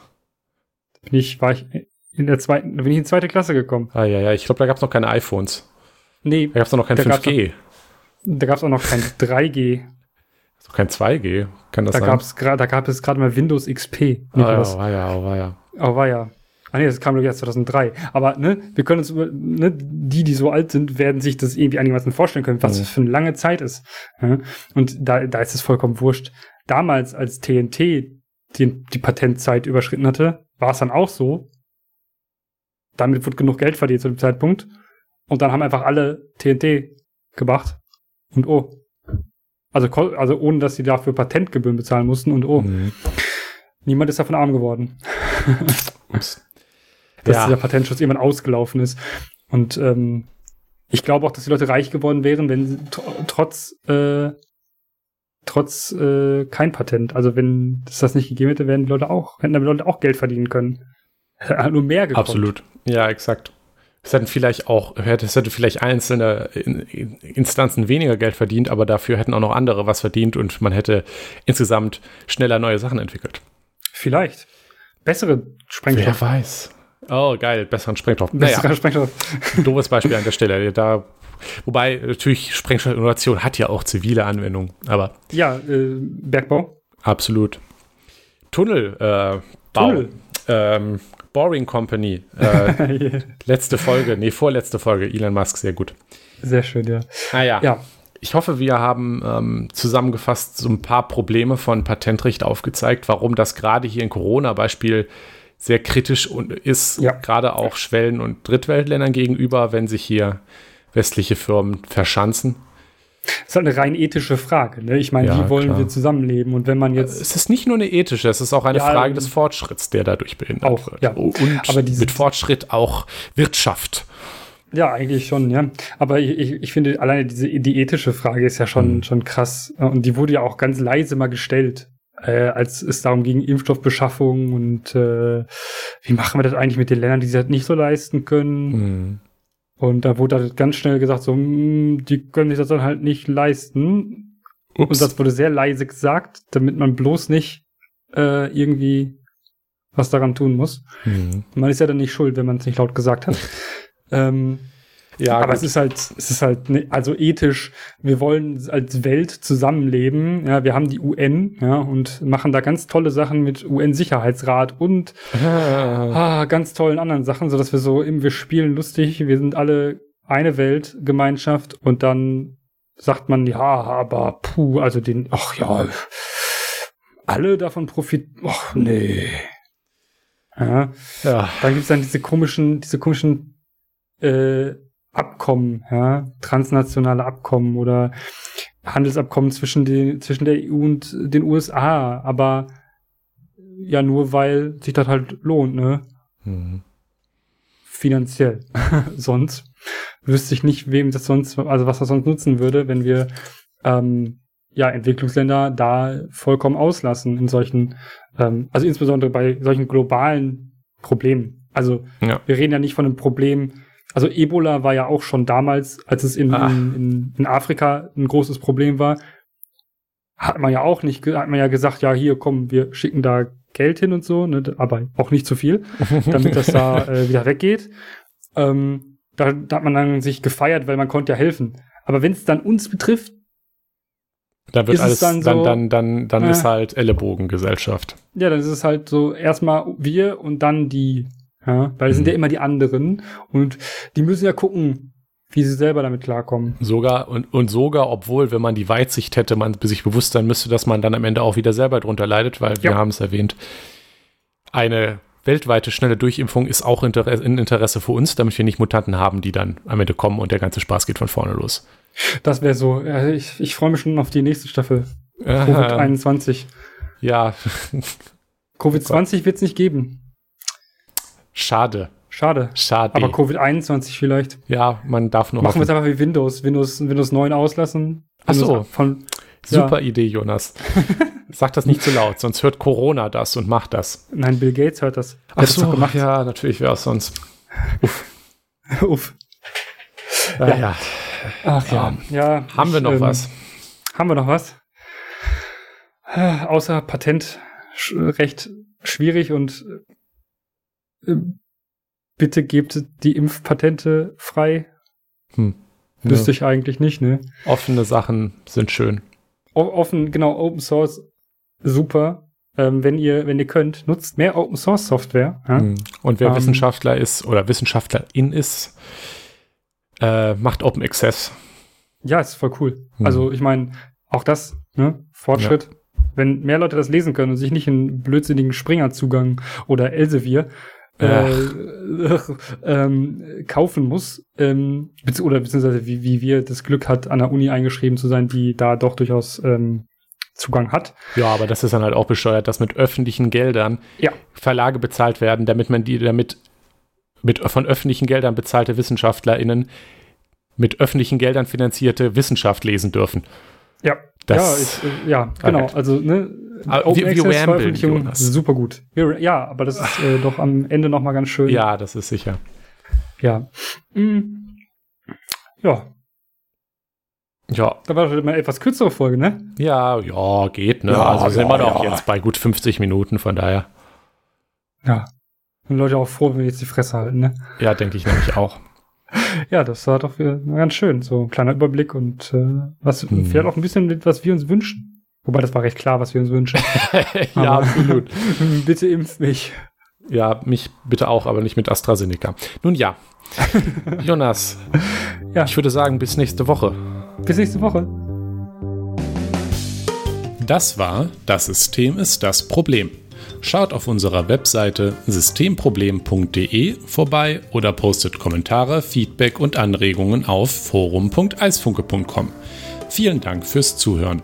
Bin ich, war ich in der zweiten, bin ich in die zweite Klasse gekommen. Ah ja, ja, ich glaube, da gab es noch keine iPhones. Nee. Da gab es noch kein 5G. Da gab es auch noch kein 3G. Kein 2G, kann das da sein? Gab's da gab es gerade mal Windows XP. Ah, ja, war ja, oh, war ja. Oh, war ja. Ah nee, das kam doch erst 2003. Aber ne, wir können uns, ne, die, die so alt sind, werden sich das irgendwie einigermaßen vorstellen können, was das für eine lange Zeit ist. Und da, da ist es vollkommen wurscht. Damals, als TNT die, die Patentzeit überschritten hatte, war es dann auch so. Damit wurde genug Geld verdient zu dem Zeitpunkt. Und dann haben einfach alle TNT gemacht. Und oh. Also, also ohne, dass sie dafür Patentgebühren bezahlen mussten. Und oh. Mhm. Niemand ist davon arm geworden. Ups. dass ja. dieser Patentschutz irgendwann ausgelaufen ist. Und ähm, ich glaube auch, dass die Leute reich geworden wären, wenn sie trotz äh, trotz äh, kein Patent. Also wenn es das nicht gegeben hätte, wären die Leute auch, hätten die Leute auch Geld verdienen können. Nur mehr gekonnt. Absolut. Ja, exakt. Es hätten vielleicht auch, es hätte vielleicht einzelne Instanzen weniger Geld verdient, aber dafür hätten auch noch andere was verdient und man hätte insgesamt schneller neue Sachen entwickelt. Vielleicht. Bessere Sprengstoff. Wer weiß. Oh, geil, besseren Sprengstoff. Naja, Sprengstoff. Doofes Beispiel an der Stelle. Da, wobei natürlich Sprengstoffinnovation hat ja auch zivile Anwendungen. Aber ja, äh, Bergbau. Absolut. Tunnel, äh, Tunnel. Ähm, Boring Company. Äh, yeah. Letzte Folge, nee, vorletzte Folge. Elon Musk, sehr gut. Sehr schön, ja. Ah, ja. Ich hoffe, wir haben ähm, zusammengefasst so ein paar Probleme von Patentrecht aufgezeigt, warum das gerade hier in Corona-Beispiel sehr kritisch und ist, ja. gerade auch Schwellen- und Drittweltländern gegenüber, wenn sich hier westliche Firmen verschanzen. Das ist halt eine rein ethische Frage. Ne? Ich meine, ja, wie wollen klar. wir zusammenleben? Und wenn man jetzt. Es ist nicht nur eine ethische, es ist auch eine ja, Frage des Fortschritts, der dadurch behindert auch, wird. Ja. Und Aber mit Fortschritt auch Wirtschaft. Ja, eigentlich schon, ja. Aber ich, ich, ich finde, alleine diese die ethische Frage ist ja schon, mhm. schon krass. Und die wurde ja auch ganz leise mal gestellt äh, als es darum ging, Impfstoffbeschaffung und äh, wie machen wir das eigentlich mit den Ländern, die sich das nicht so leisten können. Mhm. Und da wurde halt ganz schnell gesagt, so, mh, hm, die können sich das dann halt nicht leisten. Ups. Und das wurde sehr leise gesagt, damit man bloß nicht äh, irgendwie was daran tun muss. Mhm. Man ist ja dann nicht schuld, wenn man es nicht laut gesagt hat. ähm, ja, aber gut. es ist halt, es ist halt, ne, also ethisch, wir wollen als Welt zusammenleben. Ja, wir haben die UN, ja, und machen da ganz tolle Sachen mit UN-Sicherheitsrat und ah. ganz tollen anderen Sachen, so dass wir so, wir spielen lustig, wir sind alle eine Weltgemeinschaft und dann sagt man, ja, aber puh, also den, ach ja, alle davon profitieren, ach nee. Ja. ja. Dann gibt's dann diese komischen, diese komischen äh, Abkommen, ja, transnationale Abkommen oder Handelsabkommen zwischen, den, zwischen der EU und den USA, aber ja nur weil sich das halt lohnt, ne? Mhm. Finanziell. sonst wüsste ich nicht, wem das sonst, also was das sonst nutzen würde, wenn wir ähm, ja Entwicklungsländer da vollkommen auslassen in solchen, ähm, also insbesondere bei solchen globalen Problemen. Also ja. wir reden ja nicht von einem Problem, also Ebola war ja auch schon damals, als es in, in, in, in, Afrika ein großes Problem war, hat man ja auch nicht, hat man ja gesagt, ja, hier, komm, wir schicken da Geld hin und so, ne, aber auch nicht zu viel, damit das da äh, wieder weggeht. Ähm, da, da hat man dann sich gefeiert, weil man konnte ja helfen. Aber wenn es dann uns betrifft, da wird alles, dann, so, dann, dann, dann, dann äh, ist halt Ellenbogengesellschaft. Ja, dann ist es halt so erstmal wir und dann die ja, weil es mhm. sind ja immer die anderen und die müssen ja gucken, wie sie selber damit klarkommen. Sogar und, und sogar, obwohl, wenn man die Weitsicht hätte, man sich bewusst sein müsste, dass man dann am Ende auch wieder selber drunter leidet, weil ja. wir haben es erwähnt, eine weltweite schnelle Durchimpfung ist auch Interesse, in Interesse für uns, damit wir nicht Mutanten haben, die dann am Ende kommen und der ganze Spaß geht von vorne los. Das wäre so. Ich, ich freue mich schon auf die nächste Staffel. Covid-21. Ja. Covid-20 wird es nicht geben. Schade. Schade. Schade. Aber Covid-21 vielleicht. Ja, man darf noch. Machen wir es einfach wie Windows. Windows. Windows 9 auslassen. Ach so. Von, Super ja. Idee, Jonas. Sag das nicht zu laut, sonst hört Corona das und macht das. Nein, Bill Gates hört das. Ach so, gemacht. ja, natürlich wäre es sonst. Uff. Uff. Ja, ja. ja. Ach ja. Um, ja haben ich, wir noch ähm, was? Haben wir noch was? Äh, außer Patent recht schwierig und äh, bitte gebt die Impfpatente frei. Hm. Wüsste ja. ich eigentlich nicht, ne? Offene Sachen sind schön. O offen, genau, Open Source, super. Ähm, wenn ihr, wenn ihr könnt, nutzt mehr Open Source Software. Ja? Hm. Und wer ähm, Wissenschaftler ist oder Wissenschaftlerin ist, äh, macht Open Access. Ja, ist voll cool. Hm. Also ich meine, auch das, ne, Fortschritt. Ja. Wenn mehr Leute das lesen können und sich nicht einen blödsinnigen Springer-Zugang oder Elsevier äh, ähm, kaufen muss, ähm, bezieh oder beziehungsweise wie, wie wir das Glück hat, an der Uni eingeschrieben zu sein, die da doch durchaus ähm, Zugang hat. Ja, aber das ist dann halt auch besteuert, dass mit öffentlichen Geldern ja. Verlage bezahlt werden, damit man die, damit mit von öffentlichen Geldern bezahlte WissenschaftlerInnen mit öffentlichen Geldern finanzierte Wissenschaft lesen dürfen. Ja, das, ja, ich, äh, ja, genau. Also, ne, Open wir, wir Veröffentlichung super gut. Wir, ja, aber das ist äh, doch am Ende noch mal ganz schön. Ja, das ist sicher. Ja. Mhm. Ja. Ja. Da war doch eine etwas kürzere Folge, ne? Ja, ja, geht, ne? Ja, also sind wir doch ja. jetzt bei gut 50 Minuten, von daher. Ja. Sind Leute auch froh, wenn wir jetzt die Fresse halten, ne? Ja, denke ich nämlich auch. Ja, das war doch ganz schön. So ein kleiner Überblick und äh, was hm. vielleicht auch ein bisschen, was wir uns wünschen. Wobei das war recht klar, was wir uns wünschen. ja, absolut. bitte impf mich. Ja, mich bitte auch, aber nicht mit AstraZeneca. Nun ja. Jonas, ja. ich würde sagen, bis nächste Woche. Bis nächste Woche. Das war Das System ist das Problem. Schaut auf unserer Webseite systemproblem.de vorbei oder postet Kommentare, Feedback und Anregungen auf forum.eisfunke.com. Vielen Dank fürs Zuhören.